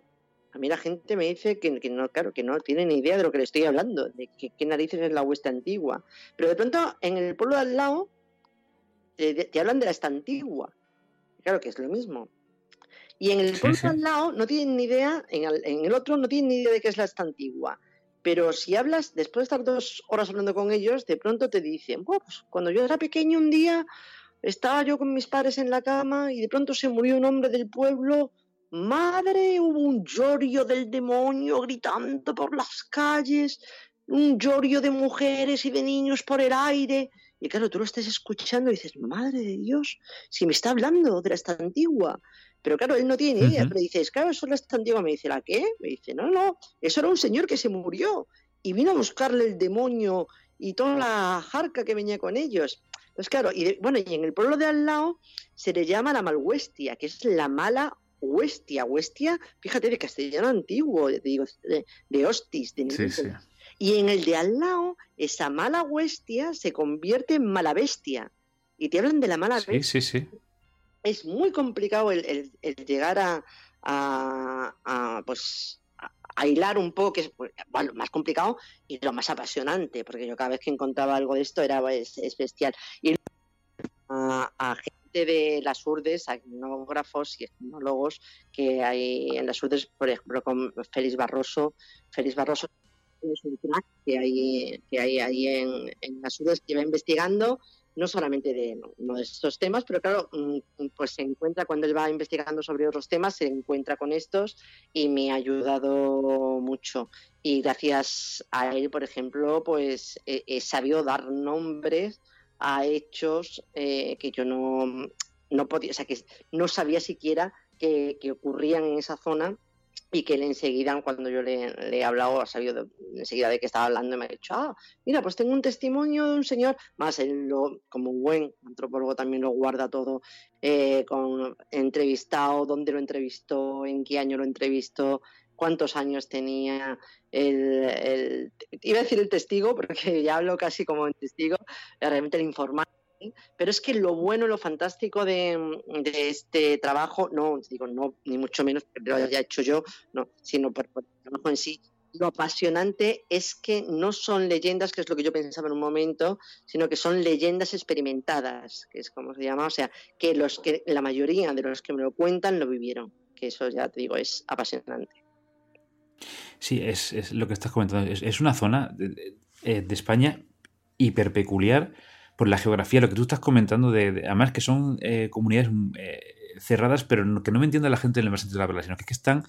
a mí la gente me dice que, no, claro, que no tiene ni idea de lo que le estoy hablando, de qué narices es la hueste antigua. Pero de pronto, en el pueblo de al lado, te, hablan de la esta antigua. Claro que es lo mismo. Y en el pueblo al lado no tienen ni idea, en el, otro no tienen ni idea de qué es la esta antigua. Pero si hablas, después de estar dos horas hablando con ellos, de pronto te dicen, pues cuando yo era pequeño un día, estaba yo con mis padres en la cama y de pronto se murió un hombre del pueblo. Madre, hubo un llorio del demonio gritando por las calles, un llorio de mujeres y de niños por el aire. Y claro, tú lo estás escuchando y dices, madre de Dios, si me está hablando de la esta antigua. Pero claro, él no tiene ni idea, pero dices, claro, eso es la esta antigua. Me dice, ¿la qué? Me dice, no, no, eso era un señor que se murió y vino a buscarle el demonio y toda la jarca que venía con ellos. Entonces, claro, y bueno, y en el pueblo de al lado se le llama la malhuestia, que es la mala huestia. Huestia, fíjate, de castellano antiguo, de, digo, de, hostis, de sí, sí. Y en el de al lado, esa mala huestia se convierte en mala bestia. Y te hablan de la mala bestia. Sí, sí. Es muy complicado el, llegar a, a, pues a hilar un poco, que es pues, bueno, más complicado y lo más apasionante, porque yo cada vez que encontraba algo de esto era es, bestial. Y a, gente de las urdes, a etnógrafos y etnólogos que hay en las urdes, por ejemplo, con Félix Barroso. Félix Barroso es un crack que hay, que hay ahí en, en las UDES que va investigando no solamente de, no, de estos temas, pero claro, mm, pues se encuentra cuando él va investigando sobre otros temas, se encuentra con estos y me ha ayudado mucho. Y gracias a él, por ejemplo, pues he, sabido dar nombres a hechos eh, que yo no, no podía, o sea, que no sabía siquiera que, que ocurrían en esa zona y que él enseguida, cuando yo le, he hablado, ha sabido enseguida de que estaba hablando me ha dicho, ah, mira, pues tengo un testimonio de un señor, más él lo, como un buen antropólogo también lo guarda todo, eh, con entrevistado, dónde lo entrevistó, en qué año lo entrevistó, cuántos años tenía el, iba a decir el testigo, porque <laughs> ya hablo casi como un testigo, realmente el informante pero es que lo bueno, lo fantástico de, este trabajo, no digo, no, ni mucho menos que lo haya hecho yo, no, sino por, el trabajo en sí, lo apasionante es que no son leyendas, que es lo que yo pensaba en un momento, sino que son leyendas experimentadas, que es como se llama, o sea, que los que la mayoría de los que me lo cuentan lo vivieron, que eso ya te digo, es apasionante. Sí, es, lo que estás comentando. Es, una zona de, de, España hiper peculiar por la geografía, lo que tú estás comentando, de, además que son eh, comunidades eh, cerradas, pero que no me entiende la gente en el más sentido de la palabra, sino que, están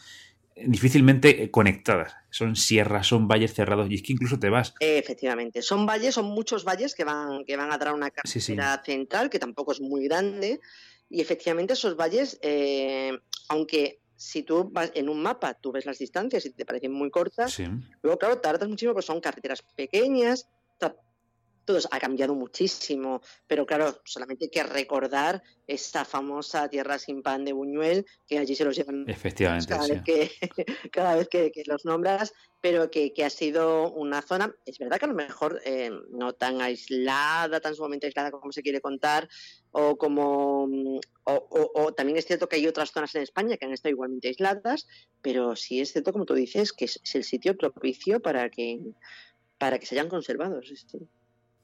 difícilmente conectadas. Son sierras, son valles cerrados y es que incluso te vas. Efectivamente, son valles, son muchos valles que van, que van a dar una carretera central que tampoco es muy grande y efectivamente esos valles, eh, aunque si tú vas en un mapa, tú ves las distancias y te parecen muy cortas, luego claro, tardas muchísimo porque son carreteras pequeñas, todo ha cambiado muchísimo, pero claro, solamente hay que recordar esta famosa tierra sin pan de Buñuel, que allí se los llevan <laughs> Efectivamente, cada, vez, que, <laughs> cada vez que, los nombras, pero que, ha sido una zona, es verdad que a lo mejor eh, no tan aislada, tan sumamente aislada como se quiere contar, o como o, también es cierto que hay otras zonas en España que han estado igualmente aisladas, pero sí es cierto, como tú dices, que es, el sitio propicio para que para que se hayan conservado.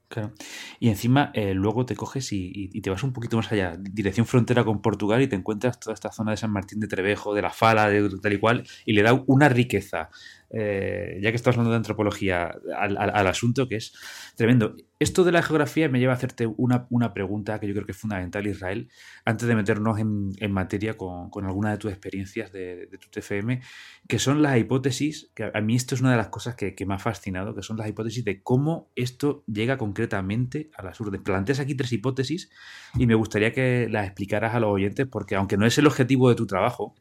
Claro. Y encima eh, luego te coges y, te vas un poquito más allá, dirección frontera con Portugal y te encuentras toda esta zona de San Martín de Trevejo, de la Fala, de tal y cual, y le da una riqueza eh, ya que estás hablando de antropología, al, asunto que es tremendo. Esto de la geografía me lleva a hacerte una, una pregunta que yo creo que es fundamental, Israel, antes de meternos en, materia con, alguna de tus experiencias de, tu TFM, que son las hipótesis, que a mí esto es una de las cosas que, me ha fascinado, que son las hipótesis de cómo esto llega concretamente a las urdes. Planteas aquí tres hipótesis y me gustaría que las explicaras a los oyentes, porque aunque no es el objetivo de tu trabajo,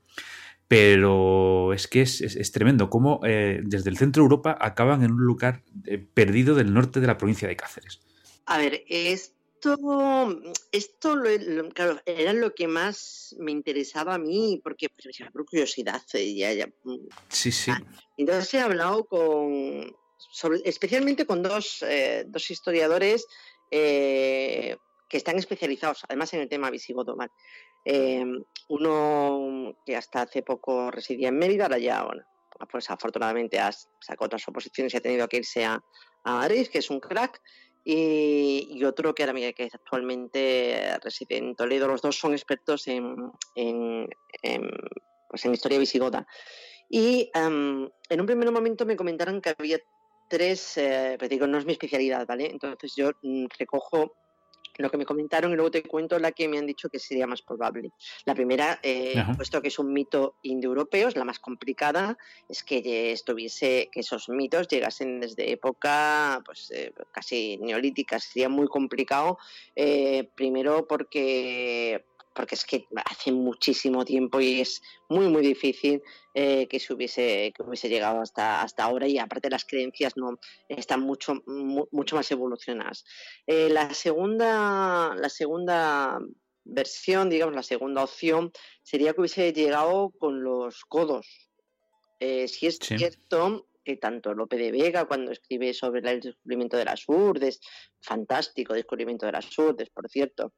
pero es que es, tremendo cómo eh, desde el centro de Europa acaban en un lugar eh, perdido del norte de la provincia de Cáceres. A ver, esto, esto claro, era lo que más me interesaba a mí, porque pues, por curiosidad. Eh, ya, ya. Mm, sí, sí. Ah, entonces he hablado con, especialmente con dos, dos historiadores que están especializados, además en el tema visigodo. Em, uno que hasta hace poco residía en Mérida, ahora ya, bueno, pues afortunadamente ha sacado otras oposiciones y ha tenido que irse a, Madrid, que es un crack. Y, otro que ahora que actualmente reside en Toledo. Los dos son expertos en, en, pues en historia visigoda. Y em, en un primer momento me comentaron que había tres, eh, pero digo, no es mi especialidad, ¿vale? Entonces yo mm, recojo lo que me comentaron y luego te cuento la que me han dicho que sería más probable. La primera, eh, puesto que es un mito indoeuropeo, es la más complicada, es que estuviese, que esos mitos llegasen desde época pues, eh, casi neolítica. Sería muy complicado, eh, primero porque porque es que hace muchísimo tiempo y es muy muy difícil eh, que se hubiese que hubiese llegado hasta hasta ahora y aparte las creencias no están mucho mucho más evolucionadas. Eh, la segunda la segunda versión digamos la segunda opción sería que hubiese llegado con los codos. Eh, si es cierto que tanto Lope de Vega cuando escribe sobre el descubrimiento de las urdes fantástico descubrimiento de las urdes por cierto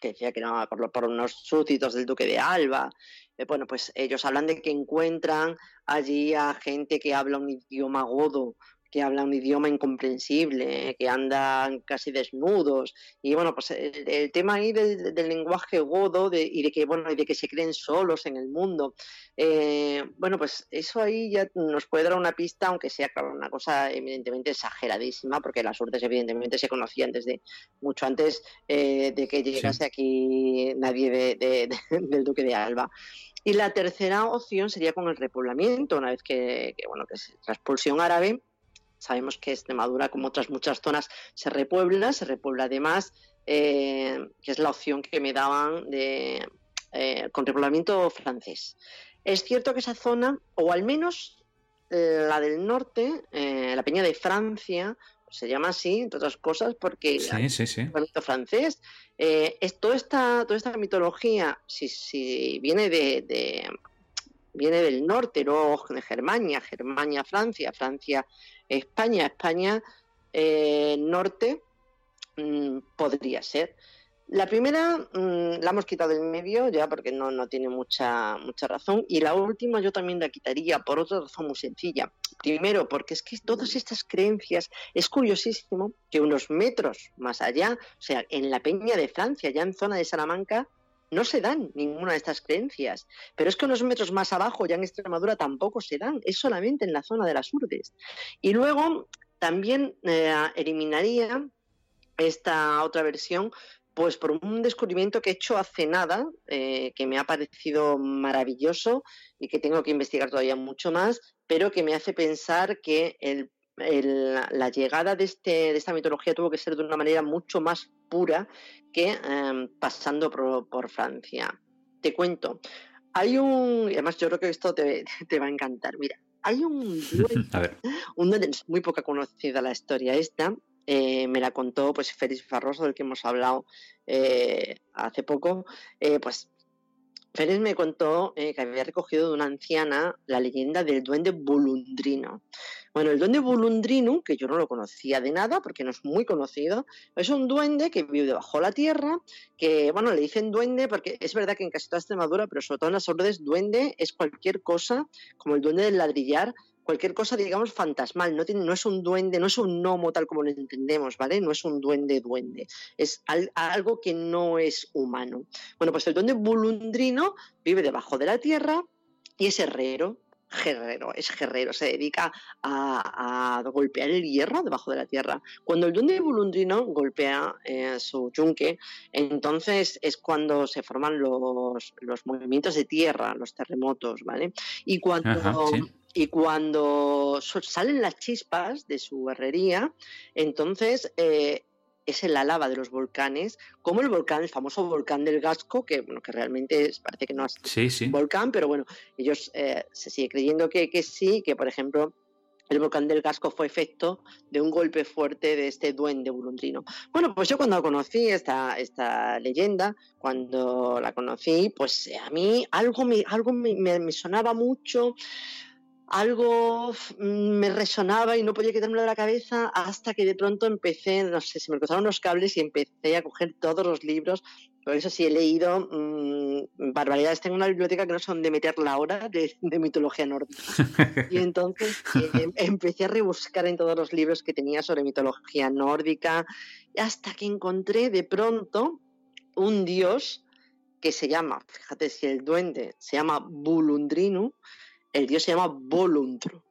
que decía que por, por unos súbditos del duque de Alba. Eh, bueno, pues ellos hablan de que encuentran allí a gente que habla un idioma godo, que habla un idioma incomprensible, que andan casi desnudos. Y bueno, pues el, tema ahí del, lenguaje godo y de que bueno, y de que se creen solos en el mundo. Eh, bueno, pues eso ahí ya nos puede dar una pista, aunque sea una cosa evidentemente exageradísima, porque las urdes evidentemente se conocían desde mucho antes eh, de que llegase aquí nadie <laughs> del duque de Alba. Y la tercera opción sería con el repoblamiento, una vez que, que bueno, que es la expulsión árabe, Sabemos que Extremadura, como otras muchas zonas, se repuebla, se repuebla además, eh, que es la opción que me daban de, eh, con repoblamiento francés. Es cierto que esa zona, o al menos eh, la del norte, la Peña de Francia, se llama así, entre otras cosas, porque sí, sí, sí. el francés, es toda esta, toda esta mitología, si, si viene de, viene del norte, luego de Germania, Germania, Francia, Francia, España, España eh, norte mm, podría ser. La primera mm, la hemos quitado del medio ya porque no, no tiene mucha, mucha razón. Y la última yo también la quitaría por otra razón muy sencilla. Primero, porque es que todas estas creencias, es curiosísimo que unos metros más allá, o sea, en la Peña de Francia, ya en zona de Salamanca, no se dan ninguna de estas creencias. Pero es que unos metros más abajo, ya en Extremadura, tampoco se dan, es solamente en la zona de las urdes. Y luego también eh, eliminaría esta otra versión Pues por un descubrimiento que he hecho hace nada, eh, que me ha parecido maravilloso y que tengo que investigar todavía mucho más, pero que me hace pensar que la llegada de, este, de esta mitología tuvo que ser de una manera mucho más pura que em, pasando por, Francia. Te cuento, hay un, además yo creo que esto <laughs> te, va a encantar, mira, hay un duende, un duende, muy poca conocida la historia esta, eh, me la contó pues Félix Farroso, del que hemos hablado eh, hace poco, eh, pues Félix me contó que había recogido de una anciana la leyenda del duende bulundrino. Bueno, el duende bulundrino, que yo no lo conocía de nada porque no es muy conocido, es un duende que vive debajo de la tierra, que, bueno, le dicen duende porque es verdad que en casi toda Extremadura, pero sobre todo en las ordes, duende es cualquier cosa, como el duende del ladrillar, cualquier cosa, digamos, fantasmal. No, tiene, no es un duende, no es un gnomo tal como lo entendemos, ¿vale? No es un duende duende. Es algo que no es humano. Bueno, pues el duende bulundrino vive debajo de la tierra y es herrero. Guerrero, es guerrero, se dedica a, golpear el hierro debajo de la tierra. Cuando el duende bulundrino golpea eh, su yunque, entonces es cuando se forman los, los, movimientos de tierra, los terremotos, ¿vale? Y cuando, y cuando salen las chispas de su herrería, entonces eh, es en la lava de los volcanes, como el volcán, el famoso volcán del Gasco, que bueno, que realmente parece que no es un volcán, pero bueno, ellos eh, se sigue creyendo que, que sí, que por ejemplo el volcán del Gasco fue efecto de un golpe fuerte de este duende bulundrino. Bueno, pues yo cuando conocí esta, esta leyenda, cuando la conocí, pues a mí algo me, algo me sonaba mucho algo mm, me resonaba y no podía quitármelo de la cabeza hasta que de pronto empecé, no sé, se me cruzaron los cables y empecé a coger todos los libros. Por eso sí he leído mmm, barbaridades. Tengo una biblioteca que no sé dónde meter la hora de, mitología nórdica. Y entonces eh, <laughs> empecé a rebuscar en todos los libros que tenía sobre mitología nórdica hasta que encontré de pronto un dios que se llama, fíjate si el duende se llama Bulundrinu, el dios se llama Voluntro.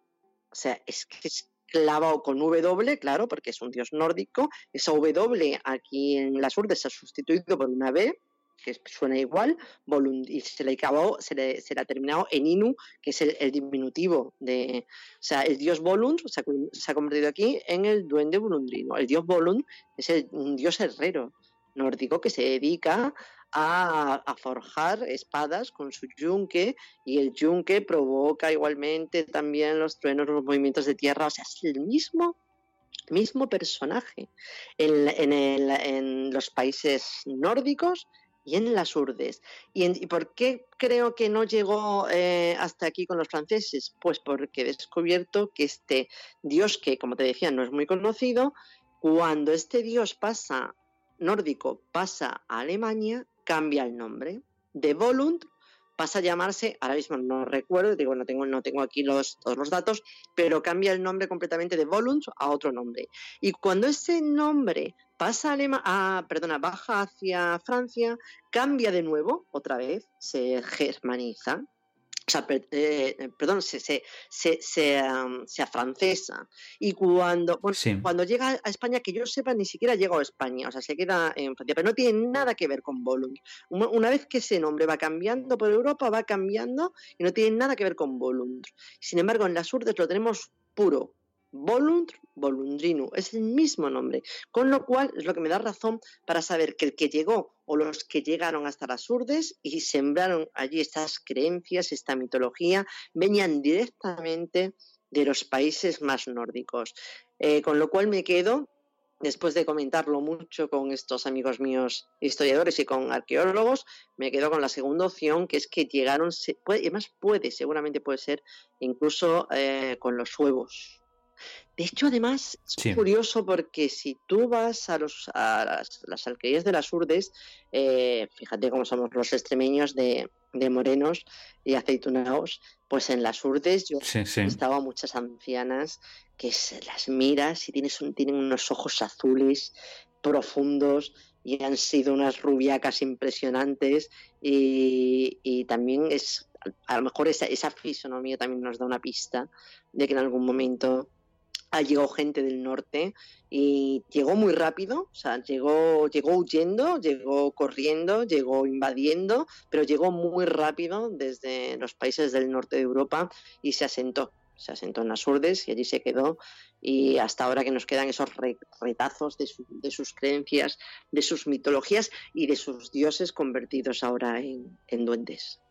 O sea, es que es clavado con W, claro, porque es un dios nórdico. Esa W aquí en las urdes se ha sustituido por una B, que suena igual, y se le, acabó, se le, ha terminado en Inu, que es el, diminutivo de. O sea, el dios Volunt se ha, convertido aquí en el duende volundrino. El dios Volunt es un dios herrero nórdico que se dedica a, forjar espadas con su yunque y el yunque provoca igualmente también los truenos, los movimientos de tierra, o sea, es el mismo mismo personaje en, los países nórdicos y en las urdes. ¿Y, por qué creo que no llegó eh, hasta aquí con los franceses? Pues porque he descubierto que este dios, que como te decía no es muy conocido, cuando este dios pasa nórdico pasa a Alemania, cambia el nombre. De Volunt pasa a llamarse, ahora mismo no recuerdo, digo, no tengo, no tengo aquí los, todos los datos, pero cambia el nombre completamente de Volunt a otro nombre. Y cuando ese nombre pasa a, perdona, baja hacia Francia, cambia de nuevo, otra vez, se germaniza, o sea, eh, perdón, se, se, se, se, afrancesa. Y cuando, cuando llega a España, que yo sepa, ni siquiera llega a España, o sea, se queda en Francia, pero no tiene nada que ver con Volunt. Una vez que ese nombre va cambiando por Europa, va cambiando y no tiene nada que ver con Volunt. Sin embargo, en las urdes lo tenemos puro, Volunt, Volundrinu, es el mismo nombre, con lo cual es lo que me da razón para saber que el que llegó o los que llegaron hasta las urdes y sembraron allí estas creencias, esta mitología, venían directamente de los países más nórdicos. Eh, con lo cual me quedo, después de comentarlo mucho con estos amigos míos historiadores y con arqueólogos, me quedo con la segunda opción, que es que llegaron, puede, además puede, seguramente puede ser, incluso eh, con los huevos de hecho, además, es curioso porque si tú vas a, los, a las, alquerías de las urdes, eh, fíjate cómo somos los extremeños de, morenos y aceitunados, pues en las urdes yo he estado a muchas ancianas que se las miras y tienes tienen unos ojos azules profundos y han sido unas rubiacas impresionantes y, también es a lo mejor esa, esa fisonomía también nos da una pista de que en algún momento ha llegado gente del norte y llegó muy rápido, o sea, llegó, llegó huyendo, llegó corriendo, llegó invadiendo, pero llegó muy rápido desde los países del norte de Europa y se asentó. Se asentó en las Urdes y allí se quedó. Y hasta ahora que nos quedan esos retazos de, sus creencias, de sus mitologías y de sus dioses convertidos ahora en, duendes.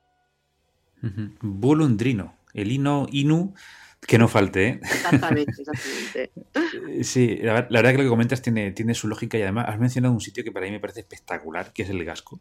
Bolondrino, el hino Inu que no falte, ¿eh? Exactamente, exactamente. <laughs> sí, la, verdad que lo que comentas tiene, tiene su lógica y además has mencionado un sitio que para mí me parece espectacular, que es el Gasco.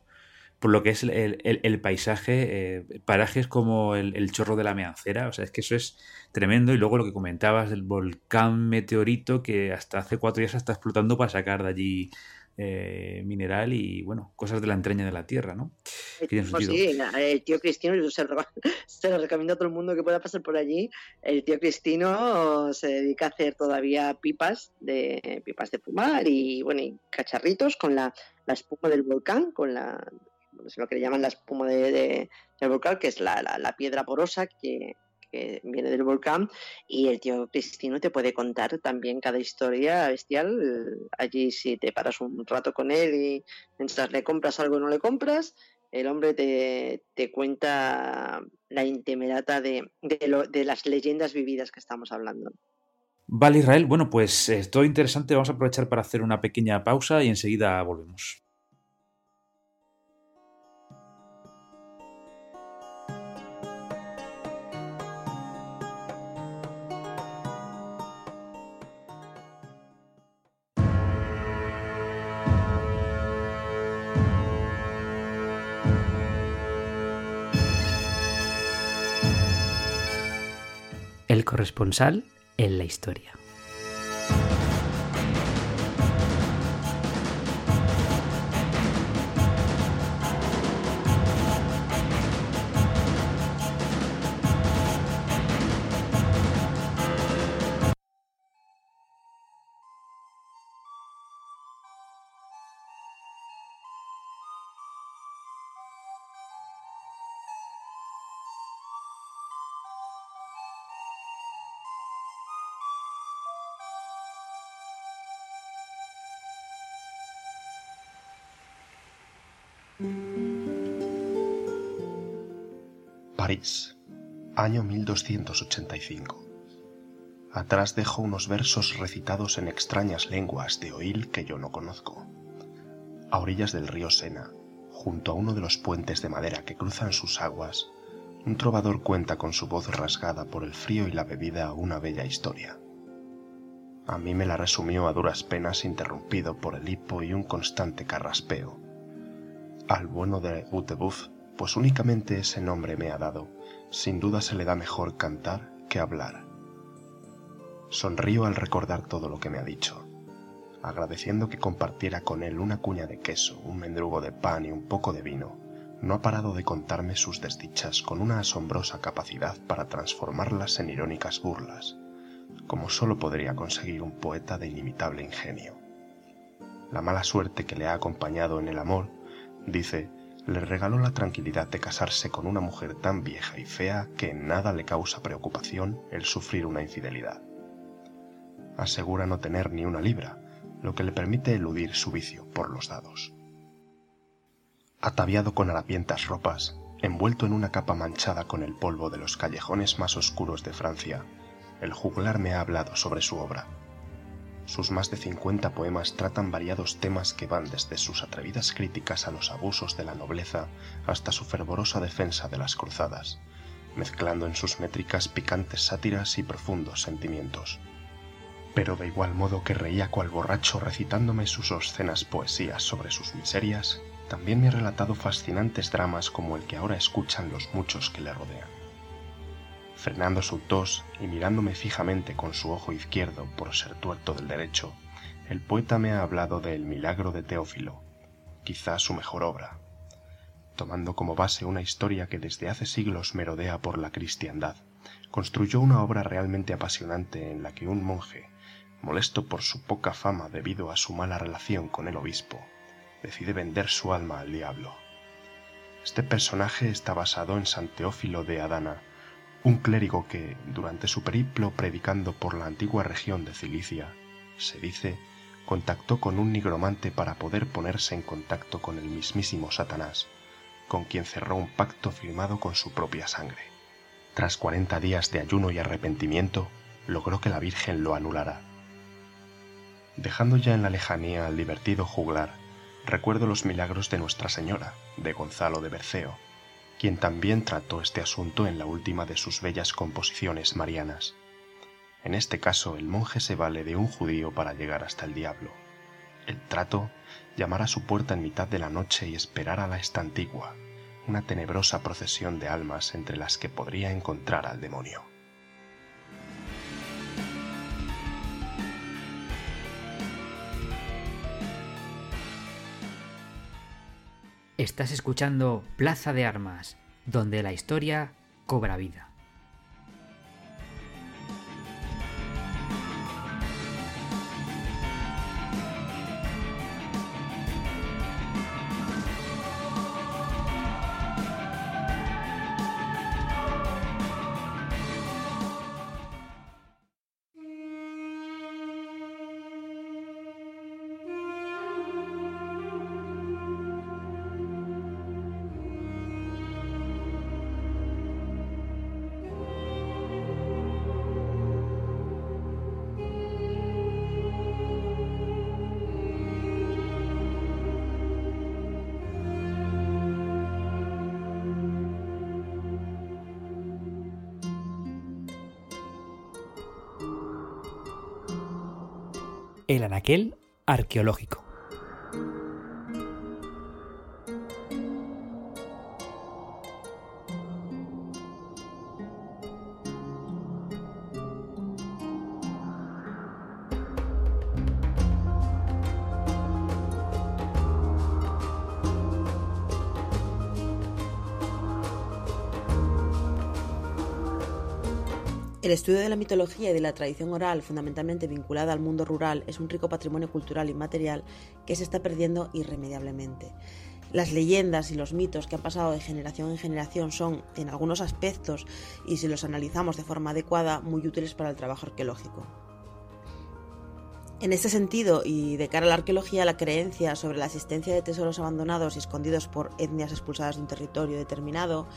Por lo que es el, paisaje, eh, parajes como el, chorro de la meancera, o sea, es que eso es tremendo. Y luego lo que comentabas del volcán meteorito que hasta hace cuatro días está explotando para sacar de allí eh, mineral y, bueno, cosas de la entraña de la tierra, ¿no? Pues sí, el tío Cristino, <laughs> se lo, recomiendo a todo el mundo que pueda pasar por allí. El tío Cristino se dedica a hacer todavía pipas de pipas de fumar y, bueno, y cacharritos con la, espuma del volcán, con la lo que le llaman la espuma de, del volcán, que es la, la piedra porosa que, viene del volcán y el tío Cristino te puede contar también cada historia bestial. Allí si te paras un rato con él y mientras le compras algo no le compras, el hombre te, te cuenta la intemerata de, de, las leyendas vividas que estamos hablando. Vale, Israel. Bueno, pues es todo interesante. Vamos a aprovechar para hacer una pequeña pausa y enseguida volvemos. Corresponsal en la historia. Año 1285. Atrás dejo unos versos recitados en extrañas lenguas de oíl que yo no conozco. A orillas del río Sena, junto a uno de los puentes de madera que cruzan sus aguas, un trovador cuenta con su voz rasgada por el frío y la bebida una bella historia. A mí me la resumió a duras penas interrumpido por el hipo y un constante carraspeo al bueno de Gutebuff, pues únicamente ese nombre me ha dado, sin duda se le da mejor cantar que hablar. Sonrío al recordar todo lo que me ha dicho, agradeciendo que compartiera con él una cuña de queso, un mendrugo de pan y un poco de vino. No ha parado de contarme sus desdichas con una asombrosa capacidad para transformarlas en irónicas burlas, como sólo podría conseguir un poeta de inimitable ingenio. La mala suerte que le ha acompañado en el amor dice, le regaló la tranquilidad de casarse con una mujer tan vieja y fea que en nada le causa preocupación el sufrir una infidelidad. Asegura no tener ni una libra, lo que le permite eludir su vicio por los dados. Ataviado con harapientas ropas, envuelto en una capa manchada con el polvo de los callejones más oscuros de Francia, el juglar me ha hablado sobre su obra sus más de 50 poemas tratan variados temas que van desde sus atrevidas críticas a los abusos de la nobleza hasta su fervorosa defensa de las cruzadas, mezclando en sus métricas picantes sátiras y profundos sentimientos. Pero de igual modo que reía cual borracho recitándome sus obscenas poesías sobre sus miserias, también me ha relatado fascinantes dramas como el que ahora escuchan los muchos que le rodean. Frenando su tos y mirándome fijamente con su ojo izquierdo por ser tuerto del derecho, el poeta me ha hablado del milagro de Teófilo, quizá su mejor obra, tomando como base una historia que desde hace siglos merodea por la cristiandad, construyó una obra realmente apasionante en la que un monje, molesto por su poca fama debido a su mala relación con el obispo, decide vender su alma al diablo. Este personaje está basado en San Teófilo de Adana, un clérigo que, durante su periplo predicando por la antigua región de Cilicia, se dice, contactó con un nigromante para poder ponerse en contacto con el mismísimo Satanás, con quien cerró un pacto firmado con su propia sangre. Tras cuarenta días de ayuno y arrepentimiento, logró que la Virgen lo anulara. Dejando ya en la lejanía al divertido juglar, recuerdo los milagros de Nuestra Señora, de Gonzalo de Berceo, quien también trató este asunto en la última de sus bellas composiciones marianas. En este caso, el monje se vale de un judío para llegar hasta el diablo. El trato, llamar a su puerta en mitad de la noche y esperar a la estantigua, una tenebrosa procesión de almas entre las que podría encontrar al demonio. Estás escuchando Plaza de Armas, donde la historia cobra vida. El anaquel arqueológico. Estudio de la mitología y de la tradición oral, fundamentalmente vinculada al mundo rural, es un rico patrimonio cultural y material que se está perdiendo irremediablemente. Las leyendas y los mitos que han pasado de generación en generación son, en algunos aspectos, y si los analizamos de forma adecuada, muy útiles para el trabajo arqueológico. En este sentido, y de cara a la arqueología, la creencia sobre la existencia de tesoros abandonados y escondidos por etnias expulsadas de un territorio determinado,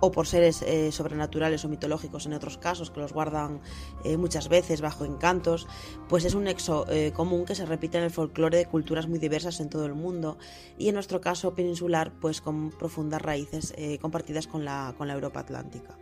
o por seres eh, sobrenaturales o mitológicos en otros casos, que los guardan eh, muchas veces bajo encantos, pues es un nexo eh, común que se repite en el folclore de culturas muy diversas en todo el mundo, y en nuestro caso peninsular, pues con profundas raíces compartidas con la, con la Europa Atlántica.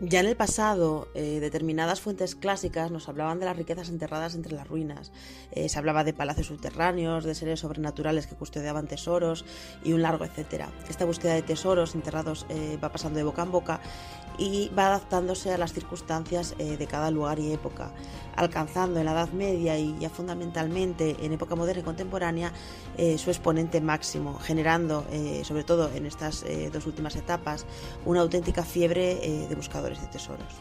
Ya en el pasado, eh, determinadas fuentes clásicas nos hablaban de las riquezas enterradas entre las ruinas. Eh, se hablaba de palacios subterráneos, de seres sobrenaturales que custodiaban tesoros y un largo etcétera. Esta búsqueda de tesoros enterrados eh, va pasando de boca en boca y va adaptándose a las circunstancias de cada lugar y época, alcanzando en la Edad Media y ya fundamentalmente en época moderna y contemporánea su exponente máximo, generando, sobre todo en estas dos últimas etapas, una auténtica fiebre de buscadores de tesoros.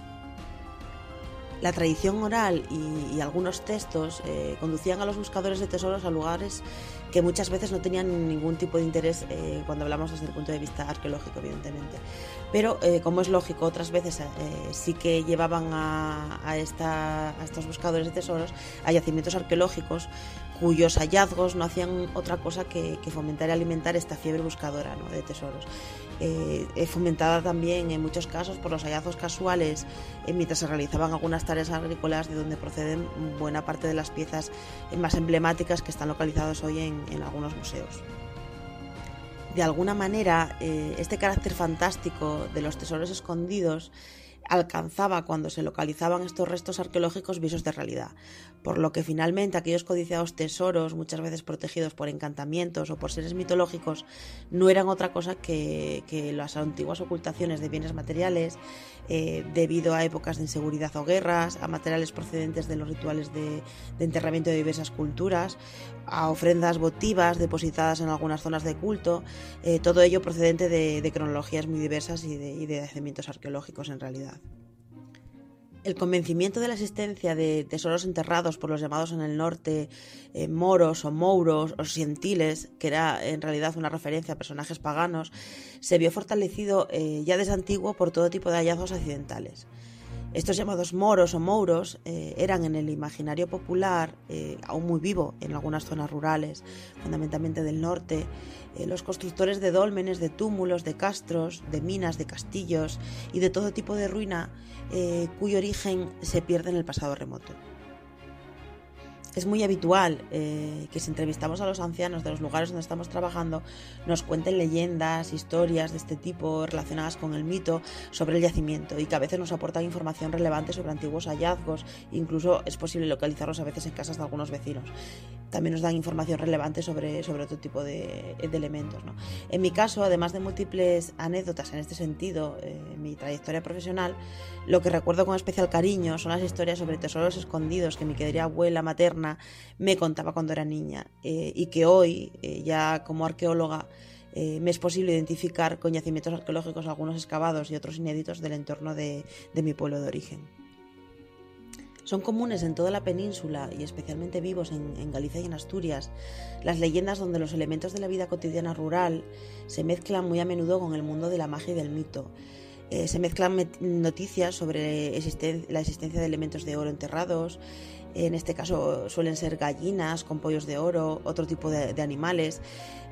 La tradición oral y, algunos textos eh, conducían a los buscadores de tesoros a lugares que muchas veces no tenían ningún tipo de interés eh, cuando hablamos desde el punto de vista arqueológico, evidentemente. Pero, eh, como es lógico, otras veces sí que llevaban a, estos buscadores de tesoros a yacimientos arqueológicos cuyos hallazgos no hacían otra cosa que, fomentar y alimentar esta fiebre buscadora de tesoros. Eh, fomentada también en muchos casos por los hallazgos casuales eh, mientras se realizaban algunas tareas agrícolas de donde proceden buena parte de las piezas eh, más emblemáticas que están localizadas hoy en algunos museos. De alguna manera, eh, este carácter fantástico de los tesoros escondidos alcanzaba cuando se localizaban estos restos arqueológicos visos de realidad, por lo que finalmente aquellos codiciados tesoros, muchas veces protegidos por encantamientos o por seres mitológicos, no eran otra cosa que, las antiguas ocultaciones de bienes materiales eh, debido a épocas de inseguridad o guerras, a materiales procedentes de los rituales de, enterramiento de diversas culturas, a ofrendas votivas depositadas en algunas zonas de culto, eh, todo ello procedente de, cronologías muy diversas y de, y arqueológicos en realidad. El convencimiento de la existencia de tesoros enterrados por los llamados en el norte eh, moros o mouros o sientiles, que era en realidad una referencia a personajes paganos, se vio fortalecido eh, ya desde antiguo por todo tipo de hallazgos accidentales. Estos llamados moros o mouros eh, eran en el imaginario popular, aún muy vivo en algunas zonas rurales, fundamentalmente del norte, los constructores de dólmenes, de túmulos, de castros, de minas, de castillos y de todo tipo de ruina eh, cuyo origen se pierde en el pasado remoto. Es muy habitual eh, que si entrevistamos a los ancianos de los lugares donde estamos trabajando, nos cuenten leyendas, historias de este tipo relacionadas con el mito sobre el yacimiento y que a veces nos aportan información relevante sobre antiguos hallazgos, incluso es posible localizarlos a veces en casas de algunos vecinos también nos dan información relevante sobre, sobre otro tipo de, elementos. En mi caso, además de múltiples anécdotas en este sentido, eh, en mi trayectoria profesional, lo que recuerdo con especial cariño son las historias sobre tesoros escondidos que mi querida abuela materna me contaba cuando era niña eh, y que hoy, eh, ya como arqueóloga, me es posible identificar con yacimientos arqueológicos, algunos excavados y otros inéditos del entorno de mi pueblo de origen. Son comunes en toda la península y especialmente vivos en, Galicia y en Asturias las leyendas donde los elementos de la vida cotidiana rural se mezclan muy a menudo con el mundo de la magia y del mito. Eh, se mezclan noticias sobre la existencia de elementos de oro enterrados, en este caso suelen ser gallinas con pollos de oro, otro tipo de, animales.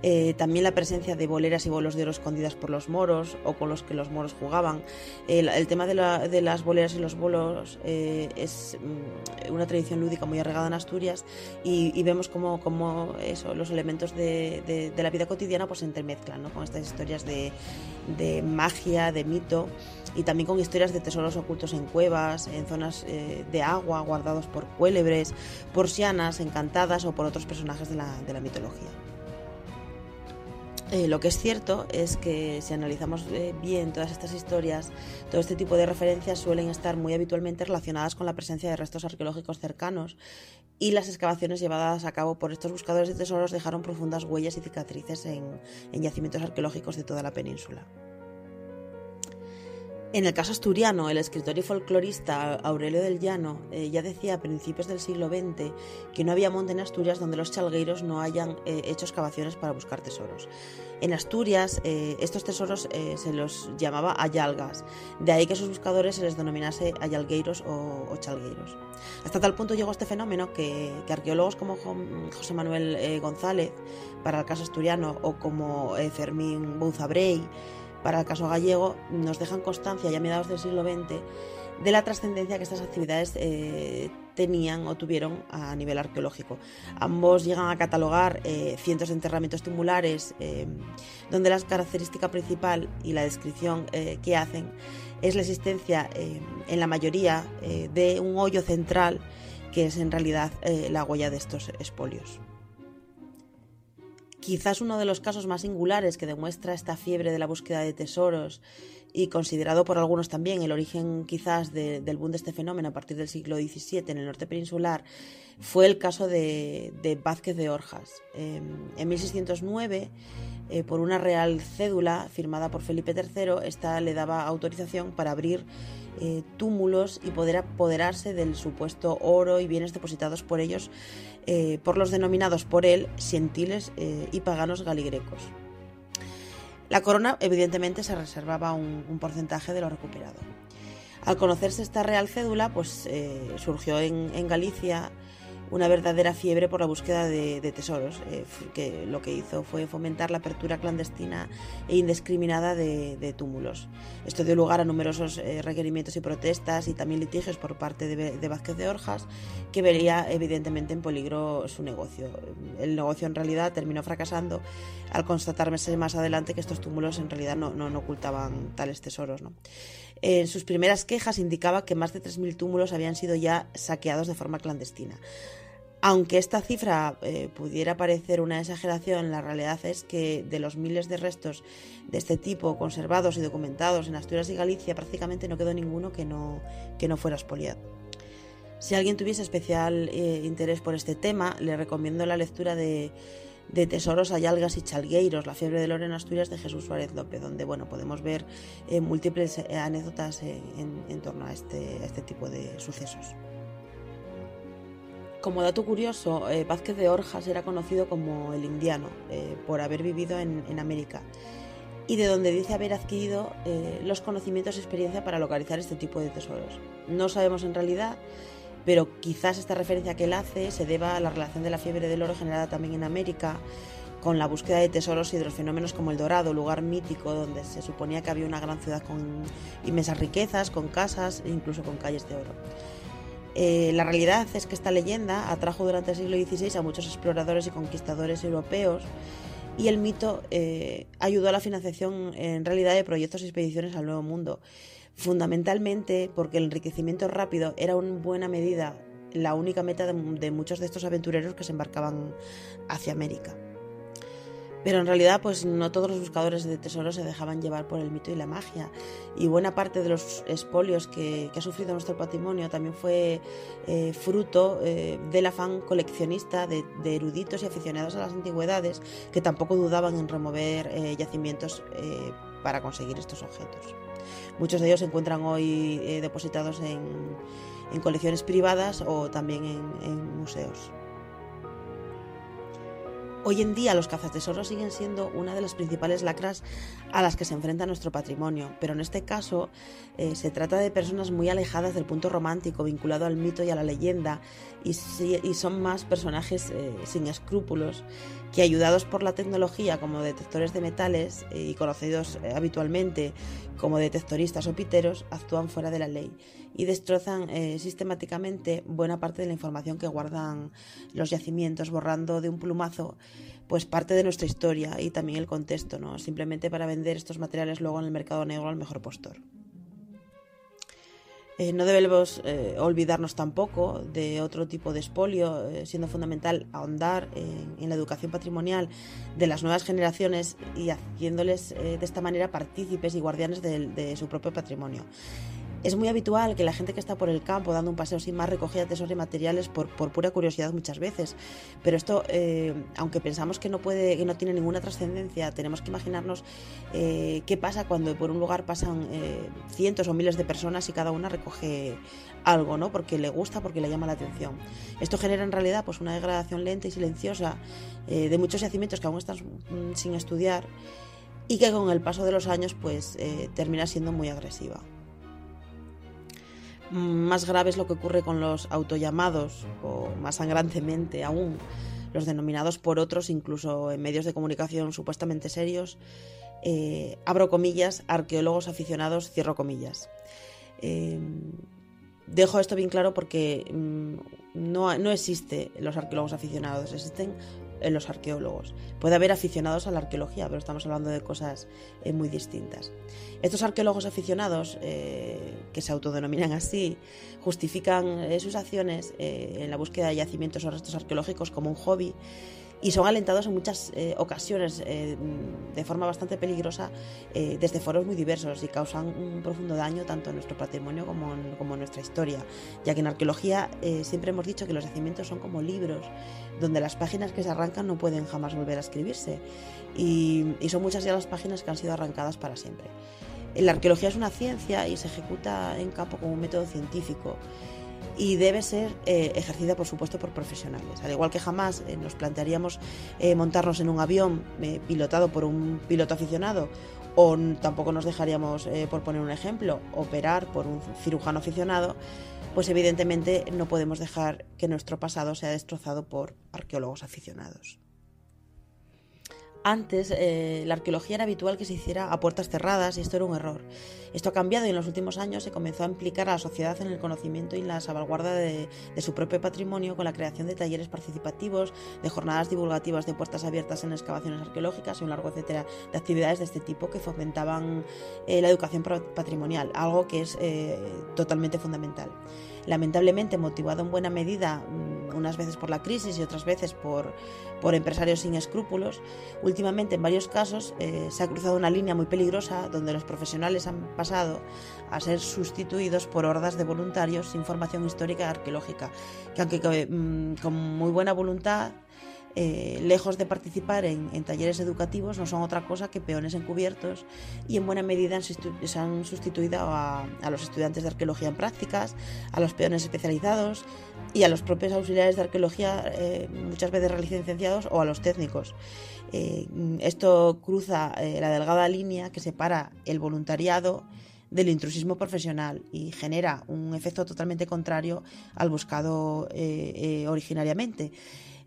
Eh, también la presencia de boleras y bolos de oro escondidas por los moros o con los que los moros jugaban. El, tema de, las boleras y los bolos eh, es mm, una tradición lúdica muy arraigada en Asturias y, vemos cómo, eso, los elementos de, la vida cotidiana pues, se entremezclan con estas historias de, magia, de mito y también con historias de tesoros ocultos en cuevas, en zonas eh, de agua, guardados por cuélebres, por sianas encantadas o por otros personajes de la, mitología. Eh, lo que es cierto es que si analizamos eh, bien todas estas historias, todo este tipo de referencias suelen estar muy habitualmente relacionadas con la presencia de restos arqueológicos cercanos y las excavaciones llevadas a cabo por estos buscadores de tesoros dejaron profundas huellas y cicatrices en yacimientos arqueológicos de toda la península. En el caso asturiano, el escritor y folclorista Aurelio del Llano eh, ya decía a principios del siglo XX que no había monte en Asturias donde los chalgueiros no hayan eh, hecho excavaciones para buscar tesoros. En Asturias, eh, estos tesoros se los llamaba ayalgas, de ahí que a sus buscadores se les denominase ayalgueiros o, chalgueiros. Hasta tal punto llegó este fenómeno que, arqueólogos como José Manuel González, para el caso asturiano, o como Fermín Bouzabrey, para el caso gallego, nos dejan constancia ya a mediados del siglo XX de la trascendencia que estas actividades eh, tenían o tuvieron a nivel arqueológico. Ambos llegan a catalogar eh, cientos de enterramientos tumulares eh, donde la característica principal y la descripción que hacen es la existencia en la mayoría de un hoyo central que es en realidad la huella de estos espolios. Quizás uno de los casos más singulares que demuestra esta fiebre de la búsqueda de tesoros y considerado por algunos también el origen quizás del boom de este fenómeno a partir del siglo XVII en el norte peninsular fue el caso de, Vázquez de Orjas. Em, en 1609, eh, por una real cédula firmada por Felipe III, esta le daba autorización para abrir eh, túmulos y poder apoderarse del supuesto oro y bienes depositados por ellos eh, por los denominados por él sientiles y paganos galigrecos. La corona evidentemente se reservaba un, porcentaje de lo recuperado. Al conocerse esta real cédula, pues surgió en Galicia una verdadera fiebre por la búsqueda de, tesoros, eh, que lo que hizo fue fomentar la apertura clandestina e indiscriminada de, túmulos. Esto dio lugar a numerosos eh, requerimientos y protestas y también litigios por parte de, Vázquez de Orjas, que vería evidentemente en peligro su negocio. El negocio en realidad terminó fracasando al constatarse más adelante que estos túmulos en realidad no, no, ocultaban tales tesoros. En sus primeras quejas indicaba que más de 3.000 túmulos habían sido ya saqueados de forma clandestina. Aunque esta cifra eh, pudiera parecer una exageración, la realidad es que de los miles de restos de este tipo conservados y documentados en Asturias y Galicia, prácticamente no quedó ninguno que no, que no fuera expoliado. Si alguien tuviese especial eh, interés por este tema, le recomiendo la lectura de, de tesoros, algas y chalgueiros, la fiebre del oro en Asturias de Jesús Suárez López, donde bueno, podemos ver eh, múltiples anécdotas en, torno a este, este, tipo de sucesos. Como dato curioso, Vázquez de Orjas era conocido como el indiano por haber vivido en, en América y de donde dice haber adquirido los conocimientos y experiencia para localizar este tipo de tesoros. No sabemos en realidad pero quizás esta referencia que él hace se deba a la relación de la fiebre del oro generada también en América con la búsqueda de tesoros y de los fenómenos como el Dorado, lugar mítico donde se suponía que había una gran ciudad con inmensas riquezas, con casas e incluso con calles de oro. Eh, la realidad es que esta leyenda atrajo durante el siglo XVI a muchos exploradores y conquistadores europeos y el mito eh, ayudó a la financiación en realidad de proyectos y expediciones al Nuevo Mundo fundamentalmente porque el enriquecimiento rápido era en buena medida la única meta de, muchos de estos aventureros que se embarcaban hacia América. Pero en realidad, pues no todos los buscadores de tesoros se dejaban llevar por el mito y la magia. Y buena parte de los espolios que, ha sufrido nuestro patrimonio también fue eh, fruto eh, del afán coleccionista de, eruditos y aficionados a las antigüedades que tampoco dudaban en remover eh, yacimientos para conseguir estos objetos. Muchos de ellos se encuentran hoy depositados en, colecciones privadas o también en museos. Hoy en día los cazatesoros siguen siendo una de las principales lacras a las que se enfrenta nuestro patrimonio, pero en este caso eh, se trata de personas muy alejadas del punto romántico vinculado al mito y a la leyenda y, son más personajes eh, sin escrúpulos que ayudados por la tecnología como detectores de metales eh, y conocidos habitualmente como detectoristas o piteros actúan fuera de la ley y destrozan eh, sistemáticamente buena parte de la información que guardan los yacimientos, borrando de un plumazo pues parte de nuestra historia y también el contexto, ¿no? simplemente para vender estos materiales luego en el mercado negro al mejor postor. Eh, no debemos eh, olvidarnos tampoco de otro tipo de espolio, siendo fundamental ahondar en, la educación patrimonial de las nuevas generaciones y haciéndoles de esta manera partícipes y guardianes de su propio patrimonio. Es muy habitual que la gente que está por el campo dando un paseo sin más recogía tesoros y materiales por, pura curiosidad muchas veces. Pero esto, eh, aunque pensamos que no puede, que no tiene ninguna trascendencia, tenemos que imaginarnos eh, qué pasa cuando por un lugar pasan eh, cientos o miles de personas y cada una recoge algo, ¿no? Porque le gusta, porque le llama la atención. Esto genera en realidad pues una degradación lenta y silenciosa de muchos yacimientos que aún están mm, sin estudiar y que con el paso de los años pues termina siendo muy agresiva. Más grave es lo que ocurre con los autollamados, o más sangrantemente aún, los denominados por otros, incluso en medios de comunicación supuestamente serios, eh, abro comillas, arqueólogos aficionados, cierro comillas. Eh, dejo esto bien claro porque mm, no, no existe los arqueólogos aficionados, existen en los arqueólogos. Puede haber aficionados a la arqueología, pero estamos hablando de cosas eh, muy distintas. Estos arqueólogos aficionados, eh, que se autodenominan así, justifican eh, sus acciones en la búsqueda de yacimientos o restos arqueológicos como un hobby y son alentados en muchas eh, ocasiones eh, de forma bastante peligrosa eh, desde foros muy diversos y causan un profundo daño tanto en nuestro patrimonio como en, nuestra historia, ya que en arqueología siempre hemos dicho que los yacimientos son como libros, donde las páginas que se arrancan no pueden jamás volver a escribirse y, y son muchas ya las páginas que han sido arrancadas para siempre. La arqueología es una ciencia y se ejecuta en campo como un método científico y debe ser eh, ejercida, por supuesto, por profesionales. Al igual que jamás eh, nos plantearíamos eh, montarnos en un avión pilotado por un piloto aficionado o tampoco nos dejaríamos, por poner un ejemplo, operar por un cirujano aficionado, pues evidentemente no podemos dejar que nuestro pasado sea destrozado por arqueólogos aficionados. Antes, eh, la arqueología era habitual que se hiciera a puertas cerradas y esto era un error. Esto ha cambiado y en los últimos años se comenzó a implicar a la sociedad en el conocimiento y la salvaguarda de, su propio patrimonio con la creación de talleres participativos, de jornadas divulgativas de puertas abiertas en excavaciones arqueológicas y un largo etcétera de actividades de este tipo que fomentaban eh, la educación patrimonial, algo que es eh, totalmente fundamental lamentablemente motivado en buena medida mm, unas veces por la crisis y otras veces por, por empresarios sin escrúpulos, últimamente en varios casos eh, se ha cruzado una línea muy peligrosa donde los profesionales han pasado a ser sustituidos por hordas de voluntarios sin formación histórica arqueológica, que aunque mm, con muy buena voluntad eh, lejos de participar en, talleres educativos, no son otra cosa que peones encubiertos y en buena medida se han sustituido a, los estudiantes de arqueología en prácticas, a los peones especializados y a los propios auxiliares de arqueología, eh, muchas veces licenciados, o a los técnicos. Eh, esto cruza la delgada línea que separa el voluntariado del intrusismo profesional y genera un efecto totalmente contrario al buscado originariamente.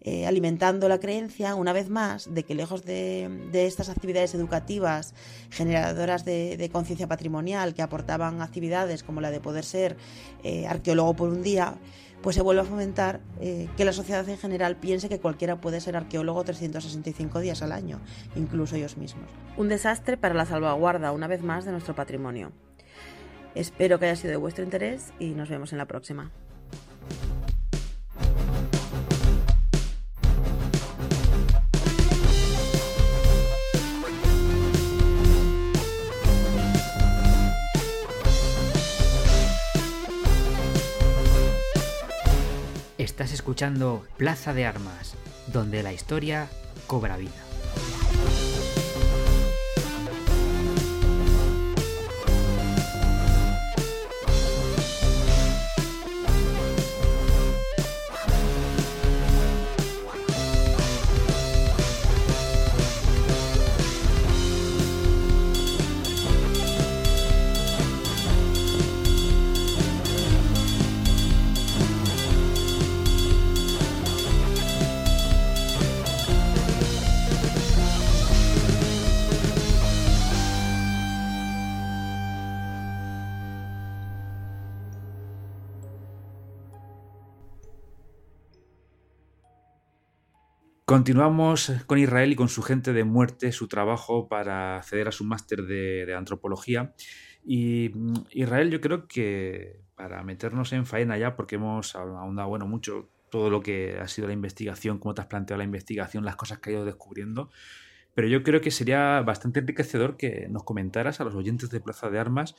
Eh, alimentando la creencia, una vez más, de que lejos de, estas actividades educativas generadoras de, conciencia patrimonial que aportaban actividades como la de poder ser eh, arqueólogo por un día, pues se vuelve a fomentar eh, que la sociedad en general piense que cualquiera puede ser arqueólogo 365 días al año, incluso ellos mismos. Un desastre para la salvaguarda, una vez más, de nuestro patrimonio. Espero que haya sido de vuestro interés y nos vemos en la próxima. Estás escuchando Plaza de Armas, donde la historia cobra vida. Continuamos con Israel y con su gente de muerte, su trabajo para acceder a su máster de, antropología. Y mm, Israel, yo creo que para meternos en faena ya, porque hemos ahondado bueno, mucho todo lo que ha sido la investigación, cómo te has planteado la investigación, las cosas que has ido descubriendo, pero yo creo que sería bastante enriquecedor que nos comentaras a los oyentes de Plaza de Armas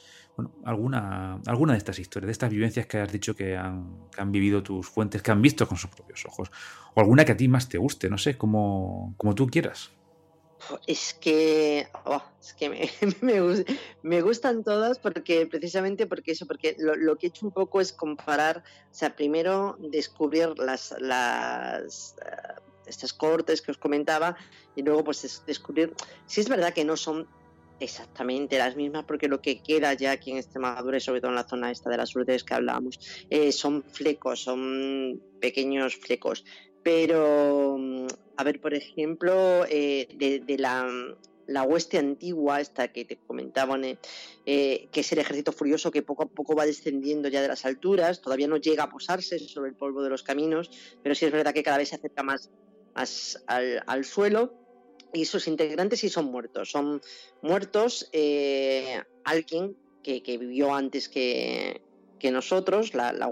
alguna, de estas historias, de estas vivencias que has dicho que han, que han vivido tus fuentes, que han visto con sus propios ojos, o alguna que a ti más te guste, no sé, como, como tú quieras. Es que, oh, es que me, <laughs> me, me, gustan todas porque precisamente porque eso, porque lo, lo, que he hecho un poco es comparar, o sea, primero descubrir las, las estas cortes que os comentaba y luego pues descubrir si es verdad que no son exactamente las mismas porque lo que queda ya aquí en Extremadura y sobre todo en la zona esta de las urdes que hablábamos eh, son flecos, son pequeños flecos. Pero a ver por ejemplo eh, de, la la hueste antigua, esta que te comentaban, eh, que es el ejército furioso que poco a poco va descendiendo ya de las alturas, todavía no llega a posarse sobre el polvo de los caminos, pero sí es verdad que cada vez se acerca más al, suelo y sus integrantes sí son muertos. Son muertos eh, alguien que, vivió antes que, nosotros, la, la,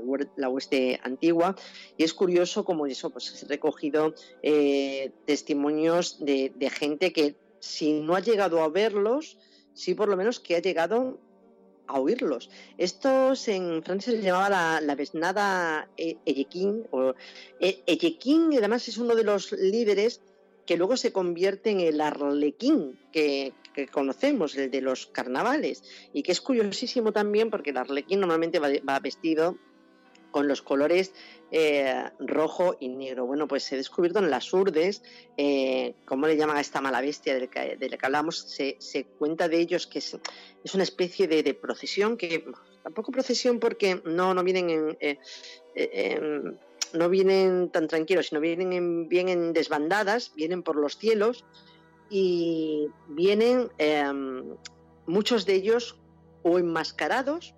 hueste antigua, y es curioso como eso, pues he recogido eh, testimonios de, gente que si no ha llegado a verlos, sí por lo menos que ha llegado a oírlos. Estos en Francia se llamaba la, la besnada Eyequín, o Eyequín además es uno de los líderes que luego se convierte en el arlequín que, conocemos, el de los carnavales, y que es curiosísimo también porque el arlequín normalmente va vestido con los colores eh, rojo y negro. Bueno, pues he descubierto en las urdes, eh, ¿cómo le llaman a esta mala bestia del que, que hablamos? Se, cuenta de ellos que es, una especie de, procesión, que tampoco procesión porque no, no vienen eh, no vienen tan tranquilos, sino vienen en desbandadas, vienen por los cielos y vienen em, muchos de ellos o enmascarados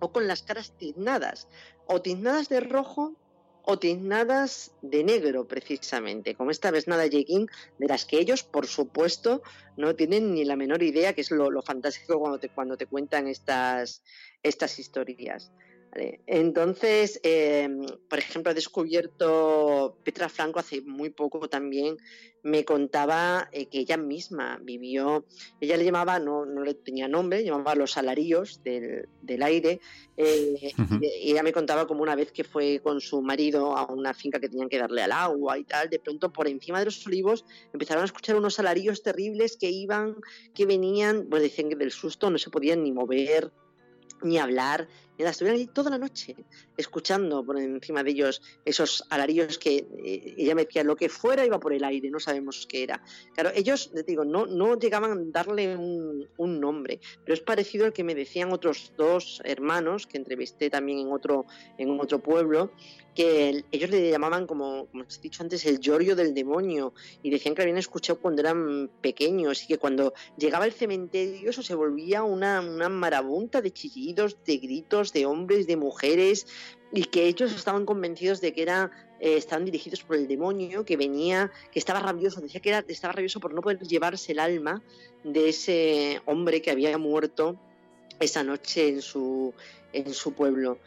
o con las caras tiznadas o tiznadas de rojo o tiznadas de negro, precisamente, como esta vez nada Yeguín, de las que ellos, por supuesto, no tienen ni la menor idea, que es lo, fantástico cuando te, cuando te cuentan estas historias. Entonces, em, por ejemplo, he descubierto, Petra Franco hace muy poco también. Me contaba eh, que ella misma vivió, ella le llamaba, no, no le tenía nombre, llamaba los salarios del, aire, eh, y ella me contaba como una vez que fue con su marido a una finca que tenían que darle al agua y tal, de pronto por encima de los olivos empezaron a escuchar unos salarios terribles que iban, que venían, pues dicen que del susto no se podían ni mover, ni hablar, estuvieron allí toda la noche escuchando por encima de ellos esos alaridos que eh, ella me decía lo que fuera iba por el aire, no sabemos qué era. Claro, ellos, te digo, no, no llegaban a darle un, nombre, pero es parecido al que me decían otros dos hermanos que entrevisté también en otro, en otro pueblo, que ellos le llamaban, como, como os he dicho antes, el llorio del demonio, y decían que lo habían escuchado cuando eran pequeños, y que cuando llegaba el cementerio eso se volvía una, una marabunta de chillidos, de gritos, de hombres, de mujeres, y que ellos estaban convencidos de que era, eh, estaban dirigidos por el demonio, que venía, que estaba rabioso, decía que era, estaba rabioso por no poder llevarse el alma de ese hombre que había muerto esa noche en su, en su pueblo.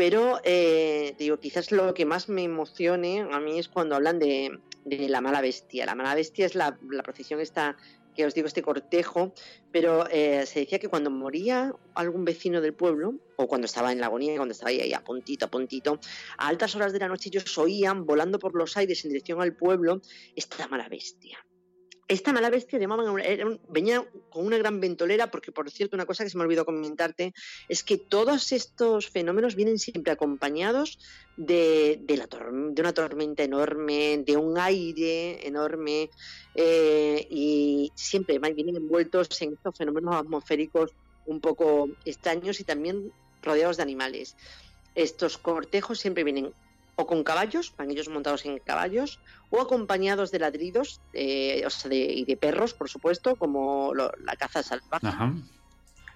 Pero, eh, digo, quizás lo que más me emocione a mí es cuando hablan de, la mala bestia. La mala bestia es la, procesión esta que os digo, este cortejo, pero eh, se decía que cuando moría algún vecino del pueblo, o cuando estaba en la agonía, cuando estaba ahí, ahí a puntito, a puntito, a altas horas de la noche ellos oían, volando por los aires en dirección al pueblo, esta mala bestia esta mala bestia llamaban, venía con una gran ventolera, porque por cierto, una cosa que se me olvidó comentarte es que todos estos fenómenos vienen siempre acompañados de una tormenta enorme, de un aire enorme, eh, y siempre vienen envueltos en estos fenómenos atmosféricos un poco extraños y también rodeados de animales. Estos cortejos siempre vienen o con caballos, van ellos montados en caballos, o acompañados de ladridos eh, o sea, de, y de perros, por supuesto, como la caza salvaje.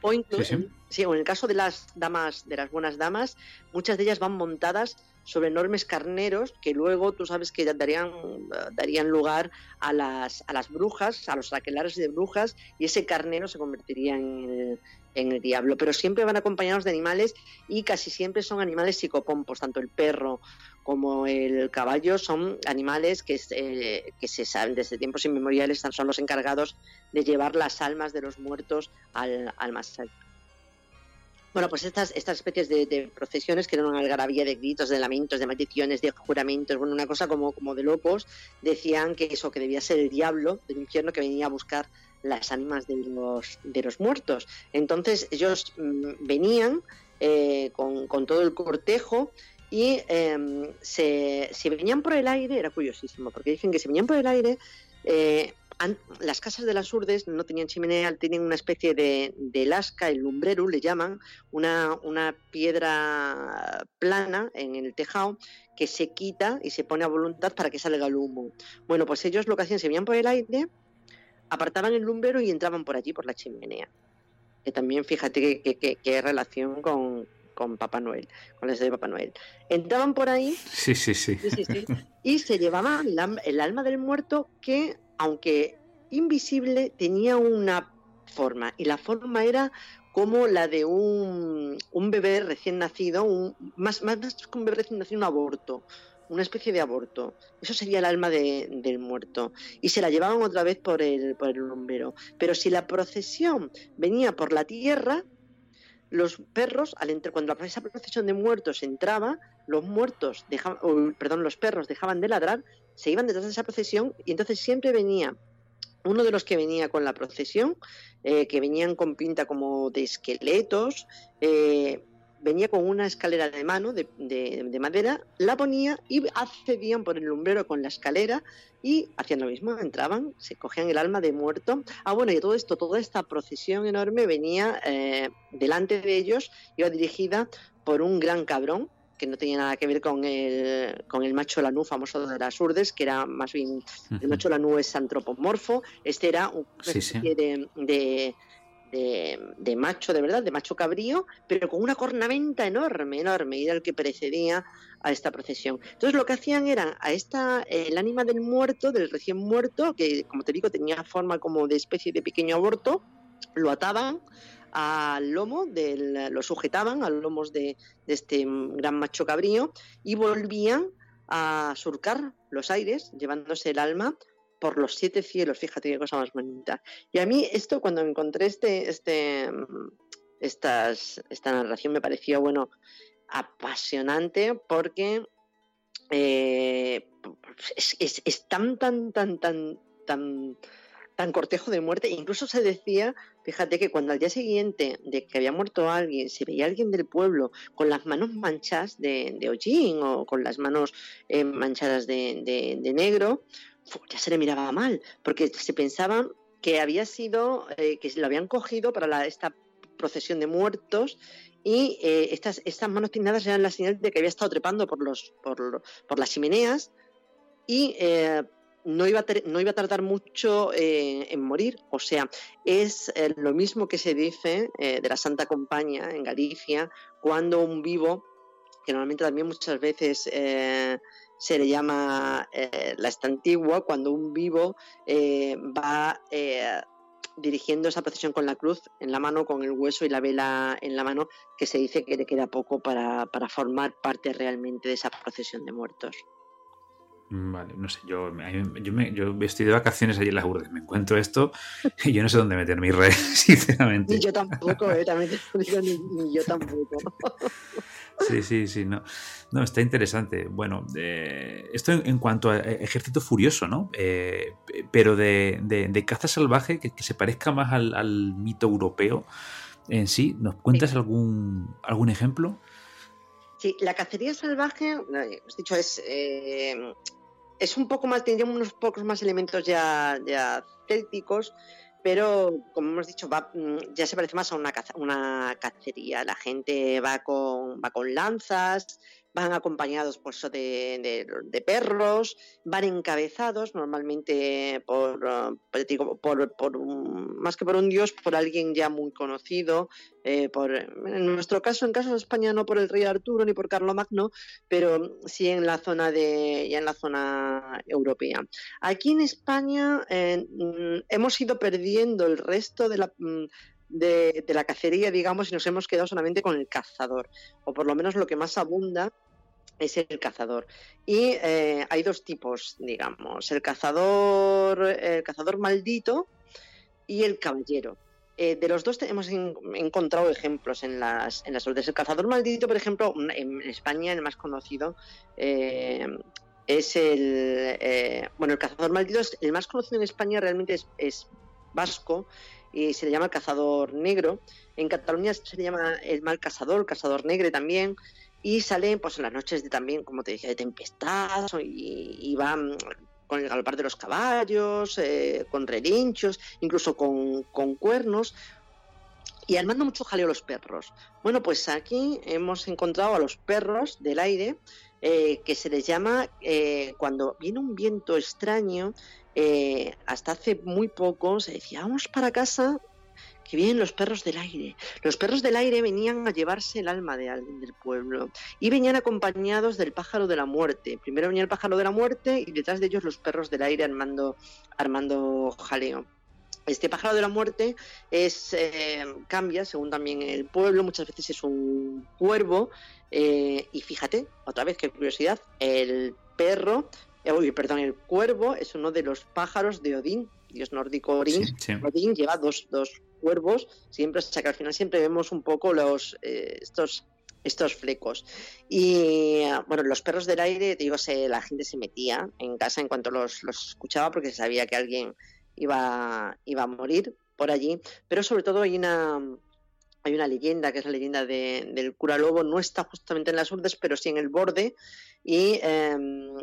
O incluso, sí, en el caso de las damas, de las buenas damas, muchas de ellas van montadas sobre enormes carneros que luego tú sabes que darían, darían lugar a las, a las brujas, a los aquelares de brujas, y ese carnero se convertiría en el, en el diablo. Pero siempre van acompañados de animales y casi siempre son animales psicopompos, tanto el perro como el caballo son animales que, eh, que se saben desde tiempos inmemoriales, son los encargados de llevar las almas de los muertos al, al más alto. Bueno, pues estas, estas especies de, procesiones que eran una algarabía de gritos, de lamentos, de maldiciones, de juramentos, bueno, una cosa como, como de locos, decían que eso, que debía ser el diablo del infierno que venía a buscar las ánimas de los, de los muertos. Entonces ellos mm, venían eh, con, con, todo el cortejo y em, se, venían por el aire, era curiosísimo, porque dicen que si venían por el aire, eh, las casas de las urdes no tenían chimenea, tienen una especie de, de lasca, el lumbrero le llaman, una, una piedra plana en el tejado que se quita y se pone a voluntad para que salga el humo. Bueno, pues ellos lo que hacían, se venían por el aire, apartaban el lumbrero y entraban por allí, por la chimenea. Que también fíjate qué que, relación con, con Papá Noel, con la de Papá Noel. Entraban por ahí. Sí, sí, sí. y se llevaban el, alma del muerto que, aunque invisible, tenía una forma. Y la forma era como la de un, un bebé recién nacido, un, más, más, más que un bebé recién nacido, un aborto una especie de aborto. Eso sería el alma del muerto. Y se la llevaban otra vez por el, por el bombero. Pero si la procesión venía por la tierra, los perros, al entrar, cuando esa procesión de muertos entraba, los muertos dejaban, perdón, los perros dejaban de ladrar, se iban detrás de esa procesión y entonces siempre venía uno de los que venía con la procesión, eh, que venían con pinta como de esqueletos, eh, venía con una escalera de mano de, madera, la ponía y accedían por el lumbrero con la escalera y hacían lo mismo, entraban, se cogían el alma de muerto. Ah, bueno, y todo esto, toda esta procesión enorme venía eh, delante de ellos, iba dirigida por un gran cabrón que no tenía nada que ver con el, con el macho lanú famoso de las urdes, que era más bien, el macho lanú es antropomorfo, este era un especie de de, macho de verdad, de macho cabrío, pero con una cornamenta enorme, enorme, y era el que precedía a esta procesión. Entonces lo que hacían era a esta, el ánima del muerto, del recién muerto, que como te digo tenía forma como de especie de pequeño aborto, lo ataban al lomo, del, lo sujetaban a lomos de, este gran macho cabrío y volvían a surcar los aires, llevándose el alma por los siete cielos. Fíjate qué cosa más bonita. Y a mí esto, cuando encontré este, este, estas, esta narración, me pareció, bueno, apasionante porque eh, es, es, tan, tan, tan, tan, tan tan cortejo de muerte. Incluso se decía, fíjate que cuando al día siguiente de que había muerto alguien, se veía alguien del pueblo con las manos manchadas de, de hollín o con las manos eh, manchadas de, negro, ya se le miraba mal, porque se pensaba que había sido, eh, que lo habían cogido para esta procesión de muertos y eh, estas, estas manos tiznadas eran la señal de que había estado trepando por, los, por, por las chimeneas y no iba, a no iba a tardar mucho eh, en morir. O sea, es eh, lo mismo que se dice eh, de la Santa Compañía en Galicia, cuando un vivo, que normalmente también muchas veces se le llama la estantigua, cuando un vivo va dirigiendo esa procesión con la cruz en la mano, con el hueso y la vela en la mano, que se dice que le queda poco para formar parte realmente de esa procesión de muertos. Vale, no sé, yo, yo, me, yo estoy de vacaciones allí en las Urdes, me encuentro esto y yo no sé dónde meter mi red, <laughs> sinceramente. Ni yo tampoco, eh, también te digo, ni, yo tampoco. <laughs> Sí, sí, sí, no. No, está interesante. Bueno, eh, esto en, cuanto a ejército furioso, ¿no? Eh, pero de, de, caza salvaje que, se parezca más al, mito europeo en sí. ¿Nos cuentas algún, algún ejemplo? Sí, la cacería salvaje, has dicho, es, eh, es un poco más, tendría unos pocos más elementos ya, ya célticos, pero como hemos dicho, va, mm, ya se parece más a una, una cacería. La gente va con, va con lanzas, van acompañados eso de, perros, van encabezados normalmente por, pues por, más que por un dios, por alguien ya muy conocido, eh, en nuestro caso, en caso de España, no por el rey Arturo ni por Carlomagno, pero sí en la zona de, ya en la zona europea. Aquí en España eh, mm, hemos ido perdiendo el resto de la de, la cacería, digamos, y nos hemos quedado solamente con el cazador, o por lo menos lo que más abunda es el cazador. Y eh, hay dos tipos, digamos, el cazador, el cazador maldito y el caballero. Eh, de los dos hemos encontrado ejemplos en las, en las El cazador maldito, por ejemplo, en España el más conocido eh, es el... bueno, el cazador maldito es el más conocido en España realmente es, vasco y se le llama el cazador negro. En Cataluña se le llama el mal cazador, el cazador negro también y salen pues en las noches de también, como te dije, de tempestad y, van con el galopar de los caballos, eh, con relinchos, incluso con, cuernos y armando mucho jaleo los perros. Bueno, pues aquí hemos encontrado a los perros del aire eh, que se les llama eh, cuando viene un viento extraño. Hasta hace muy poco se decía, vamos para casa que vienen los perros del aire. Los perros del aire venían a llevarse el alma de alguien del pueblo y venían acompañados del pájaro de la muerte. Primero venía el pájaro de la muerte y detrás de ellos los perros del aire armando, armando jaleo. Este pájaro de la muerte es eh, cambia según también el pueblo, muchas veces es un cuervo eh, y fíjate, otra vez qué curiosidad, el perro, eh, perdón, el cuervo es uno de los pájaros de Odín, dios nórdico Odín. Odín lleva dos, dos cuervos, siempre, o que al final siempre vemos un poco los eh, estos estos flecos. Y bueno, los perros del aire, digo, se, la gente se metía en casa en cuanto los, escuchaba porque sabía que alguien iba, iba a morir por allí. Pero sobre todo hay una, hay una leyenda, que es la leyenda del cura lobo, no está justamente en las urdes, pero sí en el borde. Y em,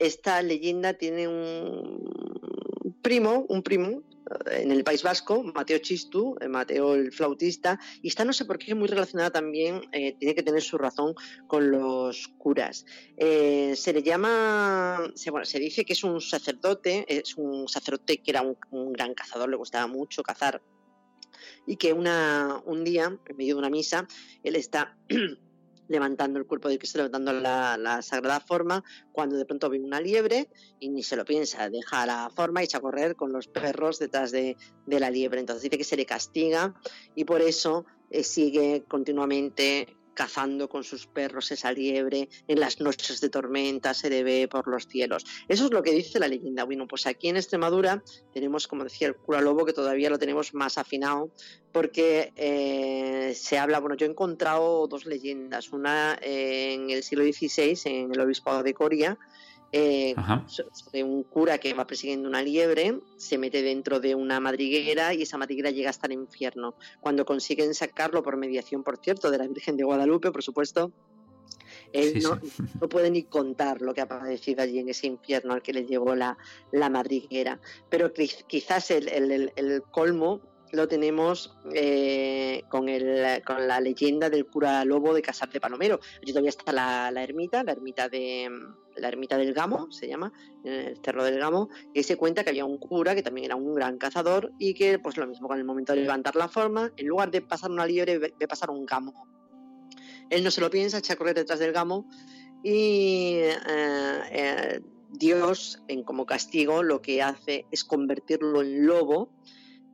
esta leyenda tiene un primo, un primo en el País Vasco, Mateo Chistu, eh, Mateo el flautista, y está no sé por qué muy relacionada también, eh, tiene que tener su razón con los curas. Eh, se le llama, se, dice que es un sacerdote, es un sacerdote que era un, gran cazador, le gustaba mucho cazar, y que una, un día, en medio de una misa, él está <clears throat> levantando el cuerpo de Cristo, levantando la, sagrada forma, cuando de pronto ve una liebre y ni se lo piensa, deja la forma y echa a correr con los perros detrás de, la liebre. Entonces dice que se le castiga y por eso eh, sigue continuamente cazando con sus perros esa liebre, en las noches de tormenta se le ve por los cielos. Eso es lo que dice la leyenda. Bueno, pues aquí en Extremadura tenemos, como decía el cura Lobo, que todavía lo tenemos más afinado, porque eh, se habla, bueno, yo he encontrado dos leyendas, una en el siglo XVI, en el obispado de Coria, eh, un cura que va persiguiendo una liebre, se mete dentro de una madriguera y esa madriguera llega hasta el infierno. Cuando consiguen sacarlo por mediación, por cierto, de la Virgen de Guadalupe, por supuesto, él no, puede ni contar lo que ha padecido allí en ese infierno al que le llevó la, la madriguera. Pero quizás el, colmo lo tenemos eh, con, el, con la leyenda del cura lobo de Casar de Palomero. Allí todavía está la, la ermita, la ermita de, la ermita del Gamo, se llama, en el Cerro del Gamo, y se cuenta que había un cura que también era un gran cazador y que, pues lo mismo, con el momento de levantar la forma, en lugar de pasar una liebre, de pasar un gamo. Él no se lo piensa, echa a correr detrás del gamo y eh, eh, Dios, en como castigo, lo que hace es convertirlo en lobo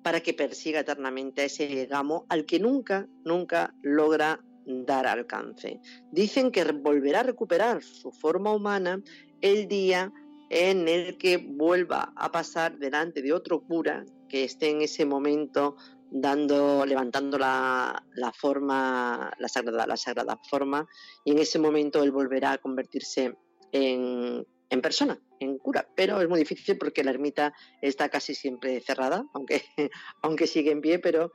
para que persiga eternamente a ese gamo al que nunca, nunca logra dar alcance. Dicen que volverá a recuperar su forma humana el día en el que vuelva a pasar delante de otro cura que esté en ese momento dando, levantando la, forma, la sagrada, la sagrada forma, y en ese momento él volverá a convertirse en, en persona, en cura. Pero es muy difícil porque la ermita está casi siempre cerrada, aunque, <laughs> aunque sigue en pie, pero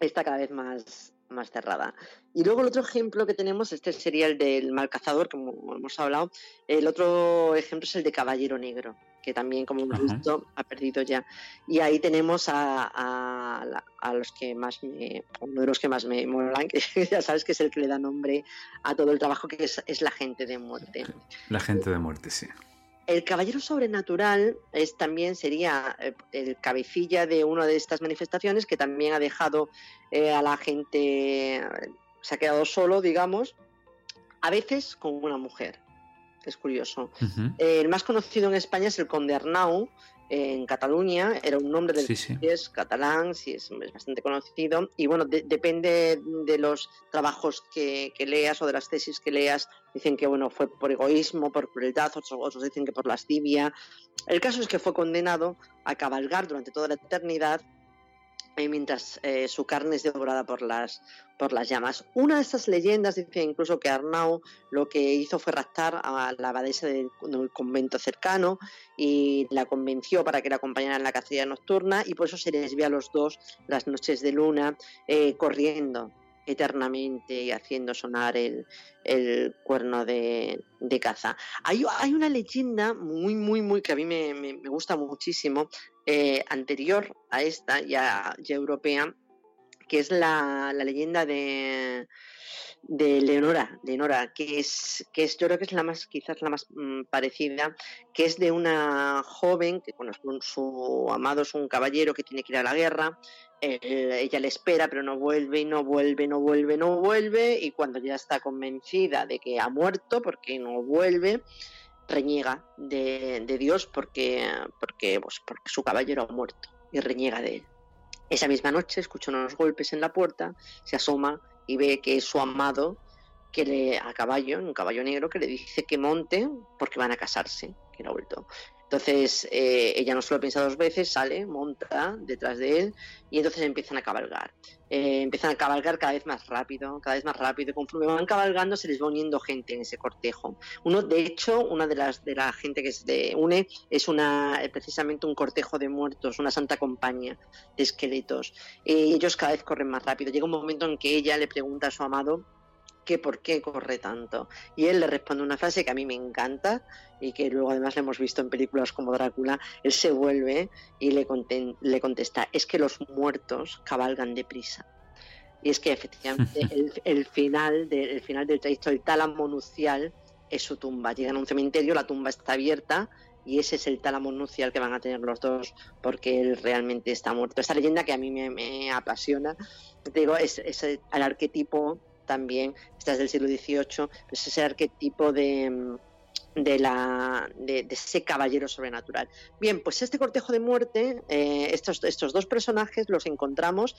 está cada vez más, más cerrada. Y luego el otro ejemplo que tenemos, este sería el del mal cazador, como hemos hablado. El otro ejemplo es el de Caballero Negro, que también, como hemos visto, ha perdido ya. Y ahí tenemos a, a, los que más me, uno de los que más me molan, que <laughs> ya sabes que es el que le da nombre a todo el trabajo, que es, es la gente de muerte. La gente de muerte, sí. El caballero sobrenatural es, también sería eh, el cabecilla de una de estas manifestaciones que también ha dejado eh, a la gente, se ha quedado solo, digamos, a veces con una mujer. Es curioso. el más conocido en España es el conde Arnau, en Cataluña, era un nombre del sí, es catalán, sí, es, bastante conocido. Y bueno, depende de los trabajos que, leas o de las tesis que leas. Dicen que bueno, fue por egoísmo, por crueldad, otros, otros dicen que por lascivia. El caso es que fue condenado a cabalgar durante toda la eternidad mientras eh, su carne es devorada por las, por las llamas. Una de esas leyendas dice incluso que Arnau lo que hizo fue raptar a la abadesa del, convento cercano y la convenció para que la acompañara en la cacería nocturna y por eso se les ve a los dos las noches de luna eh, corriendo eternamente y haciendo sonar el, cuerno de, caza. Hay, hay, una leyenda muy, muy, muy que a mí me, me gusta muchísimo, eh, anterior a esta, ya, europea, que es la, leyenda de, de Leonora, Leonora, que es, que es, yo creo que es la más, quizás la más mm, parecida, que es de una joven que bueno, su amado es un caballero que tiene que ir a la guerra, ella le espera, pero no vuelve, no vuelve, no vuelve, no vuelve, y cuando ya está convencida de que ha muerto, porque no vuelve, reniega de, Dios porque, porque, pues, porque su caballero ha muerto y reniega de él. Esa misma noche escucha unos golpes en la puerta, se asoma y ve que es su amado que le a caballo, un caballo negro, que le dice que monte porque van a casarse, que no ha vuelto. Entonces eh, ella no solo piensa dos veces, sale, monta detrás de él y entonces empiezan a cabalgar. Eh, empiezan a cabalgar cada vez más rápido, cada vez más rápido. Conforme van cabalgando se les va uniendo gente en ese cortejo. Uno, de hecho, una de las de la gente que se une es una precisamente un cortejo de muertos, una santa compañía de esqueletos. Y ellos cada vez corren más rápido. Llega un momento en que ella le pregunta a su amado que por qué corre tanto. Y él le responde una frase que a mí me encanta y que luego además le hemos visto en películas como Drácula. Él se vuelve y le, le contesta, es que los muertos cabalgan deprisa. Y es que efectivamente <laughs> el, final, de, final del trayecto, el tálamo nucial, es su tumba. Llegan a un cementerio, la tumba está abierta y ese es el tálamo nucial que van a tener los dos porque él realmente está muerto. Esta leyenda que a mí me, apasiona, digo, es, es el arquetipo también, esta es del siglo XVIII, pues ese arquetipo de, de, la, de, ese caballero sobrenatural. Bien, pues este cortejo de muerte, eh, estos, estos dos personajes los encontramos,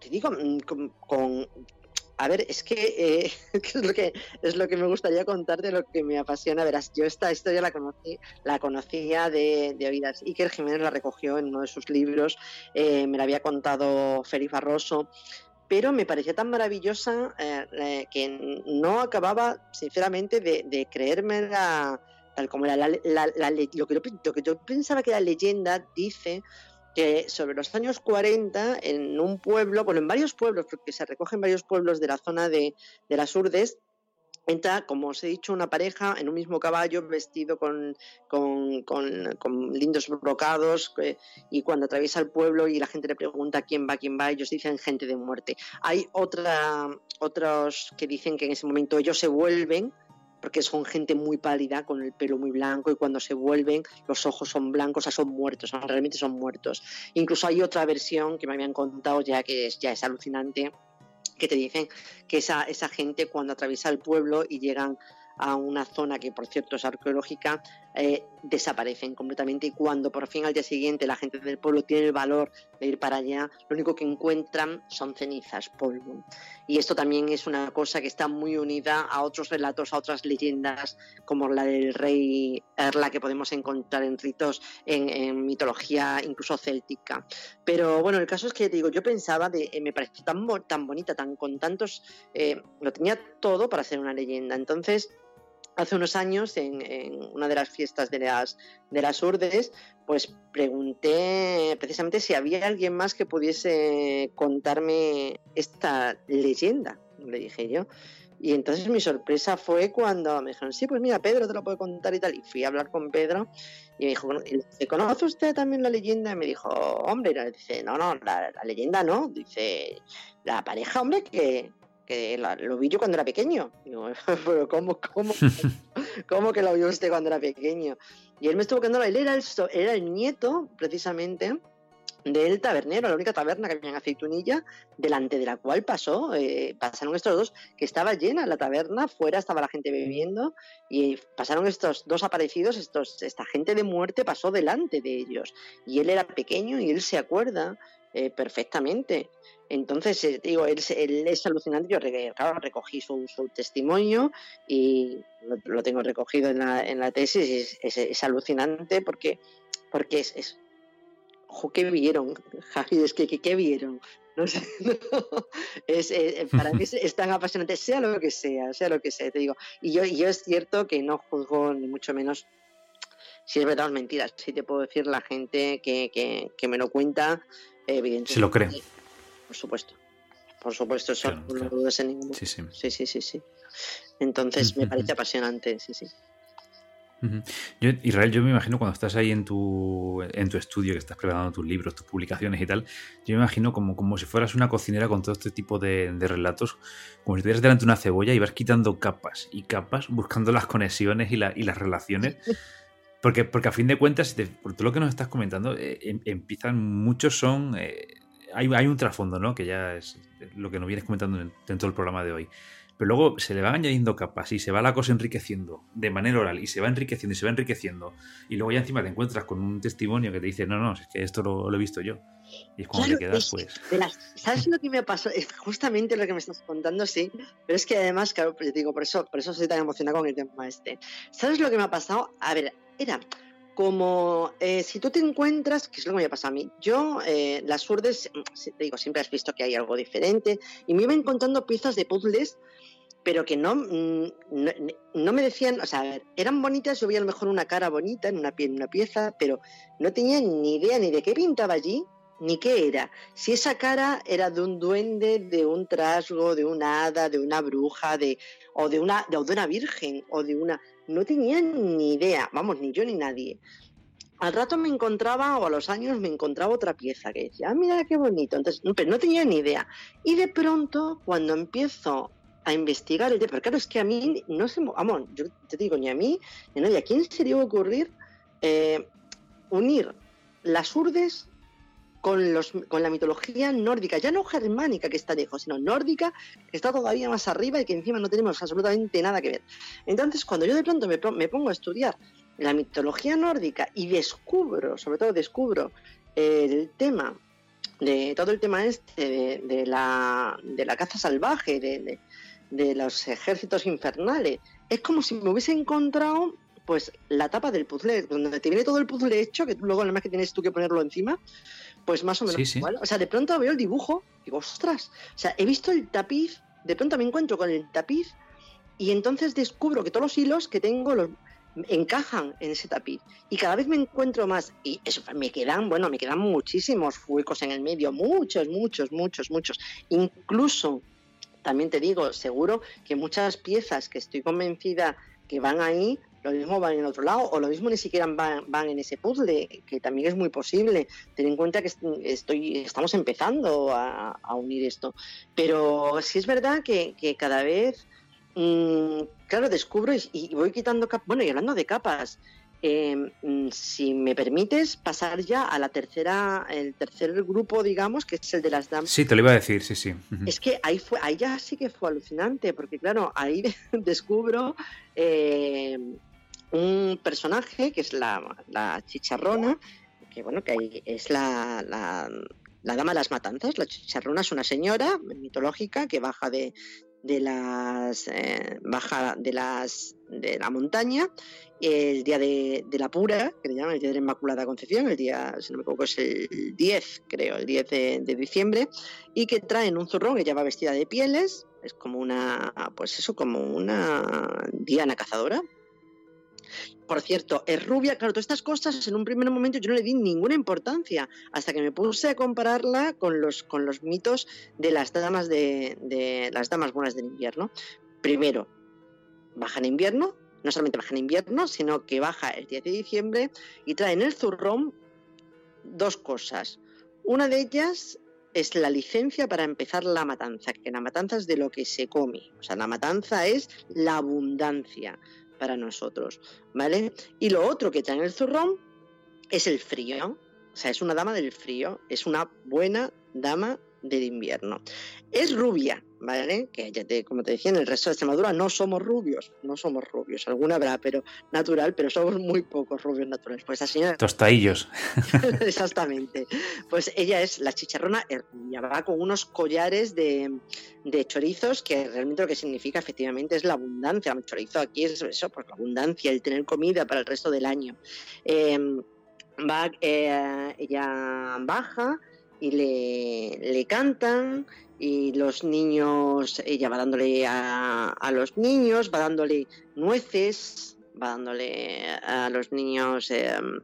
te digo, mm, con, a ver, es que, eh, <laughs> es, lo que es lo que me gustaría contarte, lo que me apasiona. Verás, yo esta historia la conocí, la conocía de, de. Iker Jiménez la recogió en uno de sus libros, eh, me la había contado Feri Barroso pero me parecía tan maravillosa eh, que no acababa, sinceramente, de, creerme tal como era. lo, que yo, pensaba que la leyenda dice que sobre los años 40, en un pueblo, bueno, en varios pueblos, porque se recogen varios pueblos de la zona de, de las Urdes, entra, como os he dicho, una pareja en un mismo caballo vestido con, con, lindos brocados y cuando atraviesa el pueblo y la gente le pregunta quién va, quién va, ellos dicen gente de muerte. Hay otra, otros que dicen que en ese momento ellos se vuelven porque son gente muy pálida, con el pelo muy blanco, y cuando se vuelven los ojos son blancos, o son muertos, realmente son muertos. Incluso hay otra versión que me habían contado ya que es, ya es alucinante, que te dicen que esa, esa gente cuando atraviesa el pueblo y llegan a una zona que por cierto es arqueológica, eh, desaparecen completamente y cuando por fin al día siguiente la gente del pueblo tiene el valor de ir para allá, lo único que encuentran son cenizas, polvo. Y esto también es una cosa que está muy unida a otros relatos, a otras leyendas, como la del rey Erla que podemos encontrar en ritos, en, mitología incluso céltica. Pero bueno, el caso es que digo, yo pensaba, de, eh, me pareció tan, tan bonita, tan con tantos, eh, lo tenía todo para ser una leyenda. Entonces, hace unos años, en, una de las fiestas de las, de las Urdes, pues pregunté precisamente si había alguien más que pudiese contarme esta leyenda, le dije yo. Y entonces mi sorpresa fue cuando me dijeron, sí, pues mira, Pedro te lo puede contar y tal. Y fui a hablar con Pedro y me dijo, ¿conoce usted también la leyenda? Y me dijo, hombre, dice, no, no, la leyenda no. Dice, la pareja, hombre, que, que lo vi yo cuando era pequeño. Digo, <laughs> pero ¿cómo, cómo, <laughs> cómo que lo vio usted cuando era pequeño? Y él me estuvo contando, él era el, era el nieto, precisamente, del tabernero, la única taberna que había en Aceitunilla, delante de la cual pasó, eh, pasaron estos dos, que estaba llena la taberna, fuera estaba la gente bebiendo, y pasaron estos dos aparecidos, estos, esta gente de muerte pasó delante de ellos, y él era pequeño y él se acuerda eh, perfectamente. Entonces, eh, digo, él, es alucinante. Yo recogí su, testimonio y lo, tengo recogido en la, en la tesis. Es, alucinante porque, porque es, es ¿qué vieron? <laughs> Javi, es que, ¿qué vieron? No sé, <laughs> Es, eh, para mí es, tan apasionante, sea lo que sea, sea lo que sea, te digo. Y yo, yo es cierto que no juzgo ni mucho menos si es verdad o. Si te puedo decir la gente que, que me lo cuenta, evidentemente. Se lo cree por supuesto. Por supuesto, eso no lo dudes en ningún Sí, sí. Sí, sí, sí, Entonces me <laughs> parece apasionante, sí, sí. Yo, Israel, yo me imagino cuando estás ahí en tu, en tu estudio, que estás preparando tus libros, tus publicaciones y tal, yo me imagino como, como si fueras una cocinera con todo este tipo de, relatos, como si estuvieras delante de una cebolla y vas quitando capas y capas, buscando las conexiones y, las relaciones. <laughs> Porque, porque a fin de cuentas, por todo lo que nos estás comentando, eh, em, empiezan, muchos son eh, hay, un trasfondo, ¿no? Que ya es lo que nos vienes comentando dentro del programa de hoy. Pero luego se le van añadiendo capas y se va la cosa enriqueciendo de manera oral y se va enriqueciendo y se va enriqueciendo. Y luego ya encima te encuentras con un testimonio que te dice, no, no, es que esto lo, he visto yo. Y es cuando te quedas, pues. ¿Sabes lo que me pasó? Es justamente lo que me estás contando, sí. Pero es que además, claro, pues, digo, por eso, por eso estoy tan emocionada con el tema este. ¿Sabes lo que me ha pasado? A ver, era como eh, si tú te encuentras, que es lo que me pasa a mí, yo eh, las urdes, te digo, siempre has visto que hay algo diferente, y me iba encontrando piezas de puzzles, pero que no, mm, no, me decían, o sea, eran bonitas, yo veía a lo mejor una cara bonita en una, en una pieza, pero no tenía ni idea ni de qué pintaba allí, ni qué era. Si esa cara era de un duende, de un trasgo, de una hada, de una bruja, de, o, de una, de una virgen, o de una no tenía ni idea, vamos, ni yo ni nadie. Al rato me encontraba, o a los años me encontraba otra pieza que decía, ah, mira qué bonito. Entonces, pero no tenía ni idea. Y de pronto, cuando empiezo a investigar pero claro, es que a mí no se, vamos, yo te digo, ni a mí, ni a nadie, ¿a quién se le iba a ocurrir eh, unir las urdes con, los, con la mitología nórdica, ya no germánica que está lejos, sino nórdica que está todavía más arriba y que encima no tenemos absolutamente nada que ver. Entonces, cuando yo de pronto me, me pongo a estudiar la mitología nórdica y descubro, sobre todo descubro el tema de todo el tema este de, la, de la caza salvaje, de, de, los ejércitos infernales, es como si me hubiese encontrado pues la tapa del puzzle, donde te viene todo el puzzle hecho, que luego nada más que tienes tú que ponerlo encima, pues más o menos igual. O sea, de pronto veo el dibujo y digo, ostras, o sea, he visto el tapiz, de pronto me encuentro con el tapiz y entonces descubro que todos los hilos que tengo los encajan en ese tapiz. Y cada vez me encuentro más y eso me quedan bueno me quedan muchísimos huecos en el medio muchos muchos muchos muchos. Incluso también te digo seguro que muchas piezas que estoy convencida que van ahí lo mismo van en otro lado, o lo mismo ni siquiera van, en ese puzzle, que también es muy posible. Ten en cuenta que estoy, estamos empezando a, unir esto. Pero sí es verdad que, cada vez, mm, claro, descubro y, voy quitando capas. Bueno, y hablando de capas, em, mm, si me permites pasar ya a la tercera, el tercer grupo, digamos, que es el de las damas. Sí, te lo iba a decir, sí, sí. Es que ahí fue, ahí ya sí que fue alucinante, porque claro, ahí <laughs> descubro eh, un personaje que es la, chicharrona, que bueno, que es la, la, dama de las matanzas. La chicharrona es una señora mitológica que baja de, de las eh, baja de las de la montaña el día de, la pura, que le llaman el día de la Inmaculada Concepción, el día, si no me equivoco, es el 10, creo, el 10 de, de diciembre, y que traen un zurrón, ella va vestida de pieles, es como una, pues eso, como una diana cazadora, por cierto, es rubia, claro, todas estas cosas en un primer momento yo no le di ninguna importancia hasta que me puse a compararla con los, mitos de las damas de, las damas buenas del invierno. Primero, baja en invierno, no solamente baja en invierno, sino que baja el 10 de diciembre y trae en el zurrón dos cosas. Una de ellas es la licencia para empezar la matanza, que la matanza es de lo que se come, o sea, la matanza es la abundancia para nosotros, ¿vale? Y lo otro que trae en el zurrón es el frío, o sea, es una dama del frío, es una buena dama del invierno. Es rubia, ¿vale? Que ya te, como te decía, en el resto de Extremadura no somos rubios, no somos rubios, alguna habrá, pero natural, pero somos muy pocos rubios naturales. Pues esa señora... Tostadillos. <laughs> <laughs> Exactamente. Pues ella es la chicharrona, va con unos collares de, chorizos que realmente lo que significa efectivamente es la abundancia. El chorizo aquí es eso, pues la abundancia, el tener comida para el resto del año. Em, va, eh, ella baja y le, le cantan y los niños, ella va dándole a, los niños, va dándole nueces, va dándole a los niños em,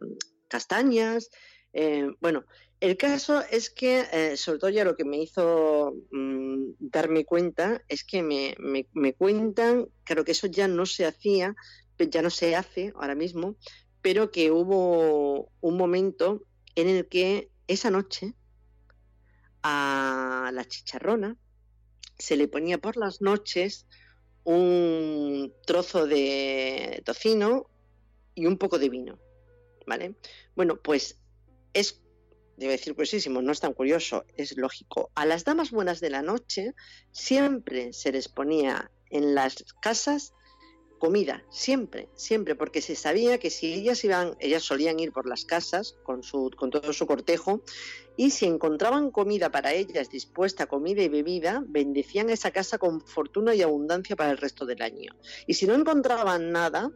castañas. Eh, bueno, el caso es que, eh, sobre todo ya lo que me hizo mm, darme cuenta es que me, me, me, cuentan, claro que eso ya no se hacía, ya no se hace ahora mismo, pero que hubo un momento en el que esa noche a la chicharrona se le ponía por las noches un trozo de tocino y un poco de vino, ¿vale? Bueno, pues es, debo decir curiosísimo, no es tan curioso, es lógico. A las damas buenas de la noche siempre se les ponía en las casas comida, siempre, siempre, porque se sabía que si ellas iban, ellas solían ir por las casas con, su, con todo su cortejo, y si encontraban comida para ellas dispuesta, comida y bebida, bendecían esa casa con fortuna y abundancia para el resto del año. Y si no encontraban nada,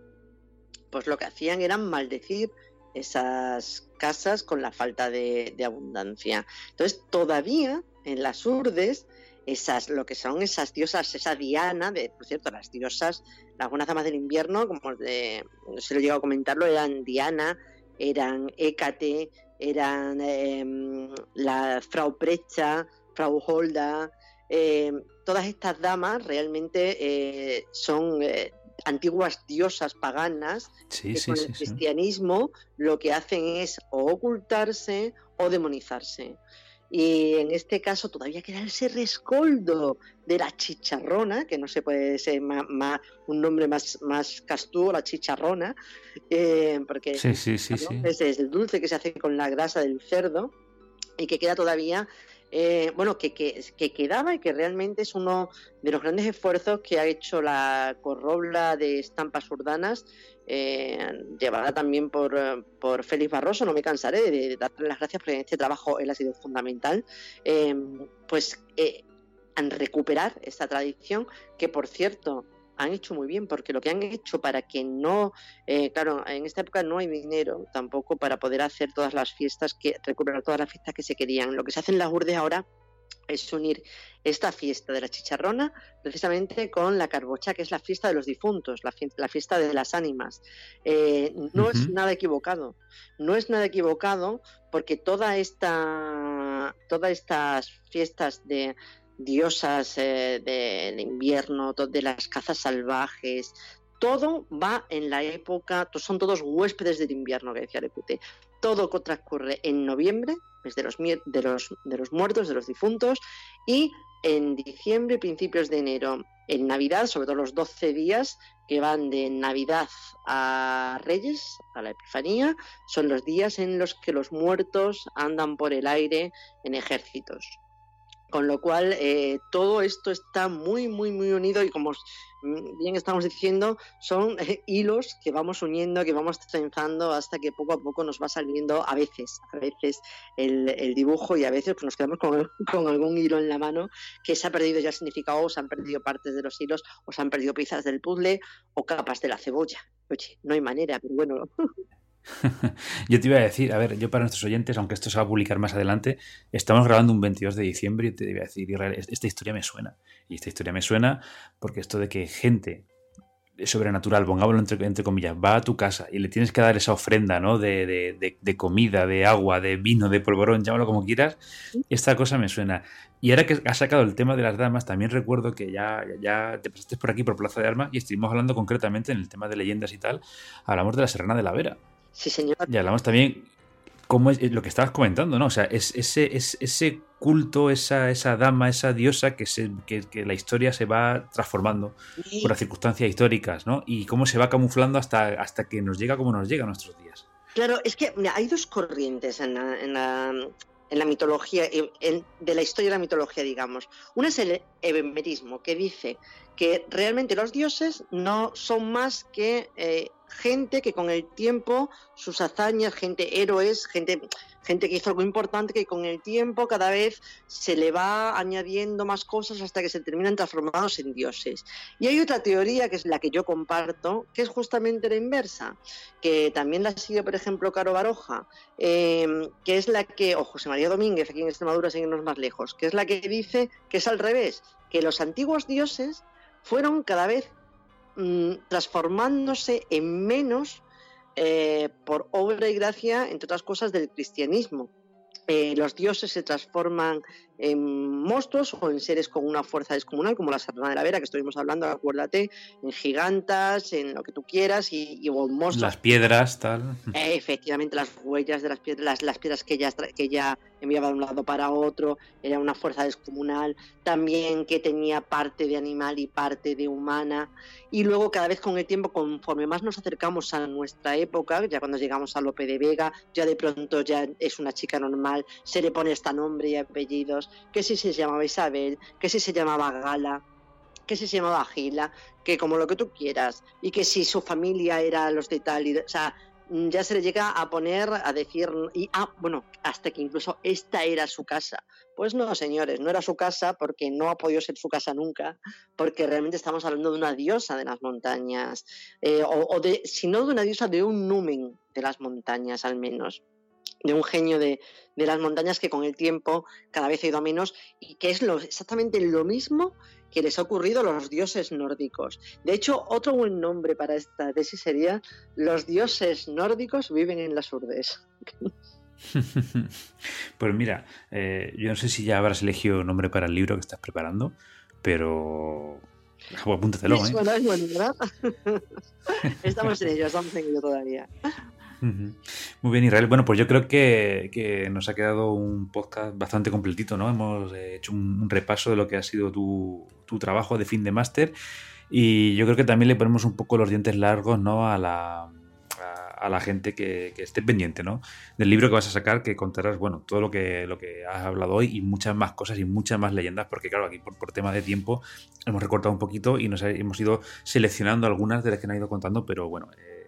pues lo que hacían era maldecir esas casas con la falta de, de abundancia. Entonces, todavía en las urdes esas, lo que son esas diosas, esa Diana, de, por cierto, las diosas, las buenas damas del invierno, como de, no sé lo he llegado a comentarlo, eran Diana, eran Hécate, eran em, la Frau Precha, Frau Holda, em, todas estas damas realmente eh, son eh, antiguas diosas paganas que con el cristianismo lo que hacen es o ocultarse o demonizarse. Y en este caso todavía queda ese rescoldo de la chicharrona, que no se puede ser más, un nombre más, más castuvo, la chicharrona, eh, porque sí, sí, sí, es el dulce que se hace con la grasa del cerdo. y que queda todavía eh, bueno, que, que, quedaba y que realmente es uno de los grandes esfuerzos que ha hecho la corrobla de estampas urdanas, eh, llevada también por, por, Félix Barroso, no me cansaré de, darle las gracias porque este trabajo él ha sido fundamental, eh, pues en recuperar esta tradición que, por cierto, han hecho muy bien, porque lo que han hecho para que no, eh, claro, en esta época no hay dinero tampoco para poder hacer todas las fiestas, que recuperar todas las fiestas que se querían. Lo que se hace en las urdes ahora es unir esta fiesta de la chicharrona precisamente con la carbocha, que es la fiesta de los difuntos, la, fiesta de las ánimas. Eh, no es nada equivocado, no es nada equivocado porque toda esta, todas estas fiestas de, diosas eh, del invierno, de las cazas salvajes, todo va en la época, son todos huéspedes del invierno, que decía Lecute. Todo transcurre en noviembre, es de los, de, los, de los muertos, de los difuntos, y en diciembre, principios de enero, en Navidad, sobre todo los 12 días que van de Navidad a Reyes, a la Epifanía, son los días en los que los muertos andan por el aire en ejércitos. Con lo cual, eh, todo esto está muy, muy, muy unido y como bien estamos diciendo, son eh, hilos que vamos uniendo, que vamos trenzando hasta que poco a poco nos va saliendo a veces, a veces el, dibujo y a veces pues, nos quedamos <laughs> con, algún hilo en la mano que se ha perdido ya el significado, o se han perdido partes de los hilos, o se han perdido piezas del puzzle o capas de la cebolla. Oye, no hay manera, pero bueno. <laughs> <laughs> yo te iba a decir, a ver, yo para nuestros oyentes, aunque esto se va a publicar más adelante, estamos grabando un 22 de diciembre y te iba a decir, Israel, esta historia me suena. Y esta historia me suena porque esto de que gente sobrenatural, pongámoslo entre, entre comillas, va a tu casa y le tienes que dar esa ofrenda, ¿no? De, de, comida, de agua, de vino, de polvorón, llámalo como quieras, esta cosa me suena. Y ahora que has sacado el tema de las damas, también recuerdo que ya, ya te pasaste por aquí, por Plaza de Armas, y estuvimos hablando concretamente en el tema de leyendas y tal, hablamos de la Serrana de la Vera. Sí, señor. Y hablamos también cómo es lo que estabas comentando, ¿no? O sea, es ese, es, ese culto, esa, esa dama, esa diosa que, se, que, la historia se va transformando por las circunstancias históricas, ¿no? Y cómo se va camuflando hasta, hasta que nos llega como nos llega a nuestros días. Claro, es que hay dos corrientes en la, en la, en la mitología, de la historia de la mitología, digamos. Una es el ebemerismo, que dice que realmente los dioses no son más que eh, gente que con el tiempo, sus hazañas, gente héroes, gente, gente que hizo algo importante, que con el tiempo cada vez se le va añadiendo más cosas hasta que se terminan transformados en dioses. Y hay otra teoría, que es la que yo comparto, que es justamente la inversa, que también la sigue, por ejemplo, Caro Baroja, em, que es la que, o José María Domínguez, aquí en Extremadura, seguimos más lejos, que es la que dice que es al revés, que los antiguos dioses fueron cada vez Mm, transformándose en menos eh, por obra y gracia, entre otras cosas, del cristianismo. Eh, los dioses se transforman en monstruos o en seres con una fuerza descomunal, como la Serrana de la Vera, que estuvimos hablando, acuérdate, en gigantas, en lo que tú quieras, y, monstruos. Las piedras, tal. Eh, efectivamente, las huellas de las piedras, las, piedras que ella, que ella enviaba de un lado para otro, era una fuerza descomunal, también que tenía parte de animal y parte de humana, y luego cada vez con el tiempo, conforme más nos acercamos a nuestra época, ya cuando llegamos a Lope de Vega, ya de pronto ya es una chica normal, se le pone hasta nombre y apellidos, que si se llamaba Isabel, que si se llamaba Gala, que si se llamaba Gila, que como lo que tú quieras, y que si su familia era los de tal, y, o sea, ya se le llega a poner a decir, y ah, bueno, hasta que incluso esta era su casa. Pues no, señores, no era su casa porque no ha podido ser su casa nunca, porque realmente estamos hablando de una diosa de las montañas, eh, o, o, de, si no de una diosa, de un numen de las montañas al menos de un genio de, las montañas que con el tiempo cada vez ha ido a menos y que es lo, exactamente lo mismo que les ha ocurrido a los dioses nórdicos. De hecho, otro buen nombre para esta tesis sería Los dioses nórdicos viven en las urdes. <laughs> pues mira, eh, yo no sé si ya habrás elegido nombre para el libro que estás preparando, pero apúntatelo. ¿eh? bueno, es bueno, ¿verdad? <laughs> estamos en ello, estamos en ello todavía. Muy bien, Israel. Bueno, pues yo creo que, nos ha quedado un podcast bastante completito, ¿no? Hemos eh, hecho un, repaso de lo que ha sido tu, trabajo de fin de máster y yo creo que también le ponemos un poco los dientes largos, ¿no? A la, a, la gente que, esté pendiente ¿no? del libro que vas a sacar, que contarás bueno, todo lo que, lo que has hablado hoy y muchas más cosas y muchas más leyendas, porque claro, aquí por, por tema de tiempo hemos recortado un poquito y nos hemos ido seleccionando algunas de las que han ido contando, pero bueno, eh,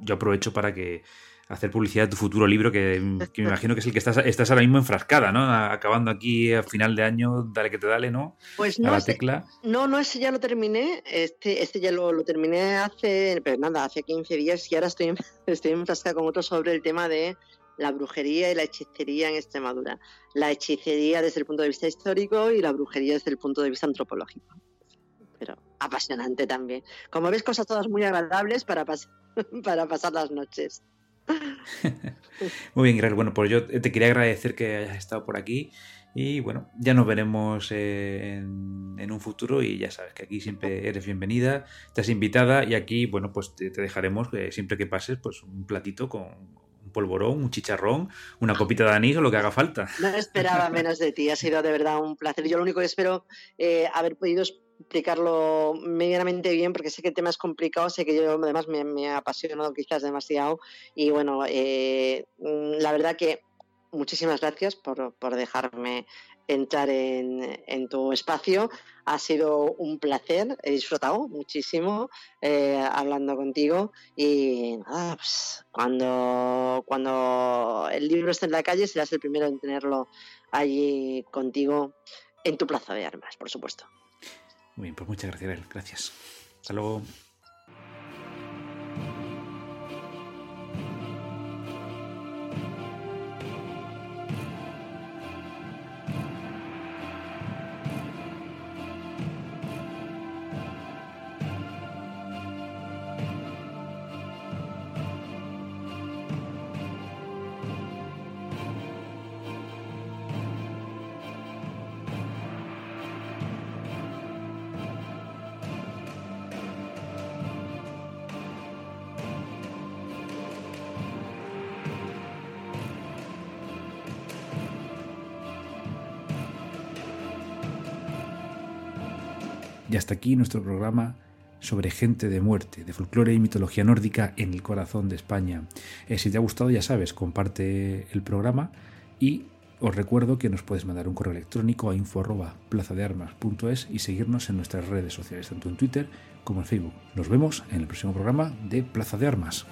yo aprovecho para que hacer publicidad de tu futuro libro, que, me <laughs> imagino que es el que estás, estás ahora mismo enfrascada, ¿no? Acabando aquí a final de año, dale que te dale, ¿no? Pues no, la tecla. no, no, ese ya lo terminé, este, este ya lo, terminé hace, pero nada, hace 15 días y ahora estoy, <laughs> estoy enfrascada con otro sobre el tema de la brujería y la hechicería en Extremadura. La hechicería desde el punto de vista histórico y la brujería desde el punto de vista antropológico. Apasionante también. Como ves, cosas todas muy agradables para, <laughs> para pasar las noches. <laughs> Muy bien, Greg. Bueno, pues yo te quería agradecer que hayas estado por aquí. Y bueno, ya nos veremos en, un futuro y ya sabes que aquí siempre eres bienvenida, estás invitada y aquí, bueno, pues te, dejaremos eh, siempre que pases pues un platito con un polvorón, un chicharrón, una copita de anís o lo que haga falta. No esperaba menos de ti, ha sido de verdad un placer. Yo lo único que espero eh, haber podido explicarlo medianamente bien, porque sé que el tema es complicado, sé que yo además me, ha apasionado quizás demasiado. Y bueno, eh, la verdad que muchísimas gracias por, dejarme entrar en, tu espacio. Ha sido un placer, he disfrutado muchísimo eh, hablando contigo y nada, pues, cuando, cuando el libro esté en la calle serás el primero en tenerlo allí contigo en tu plaza de armas, por supuesto. Muy bien, pues muchas gracias, Gracias. Hasta luego. Hasta aquí nuestro programa sobre gente de muerte, de folclore y mitología nórdica en el corazón de España. Eh, si te ha gustado, ya sabes, comparte el programa y os recuerdo que nos puedes mandar un correo electrónico a info@plazadearmas.es y seguirnos en nuestras redes sociales, tanto en Twitter como en Facebook. Nos vemos en el próximo programa de Plaza de Armas.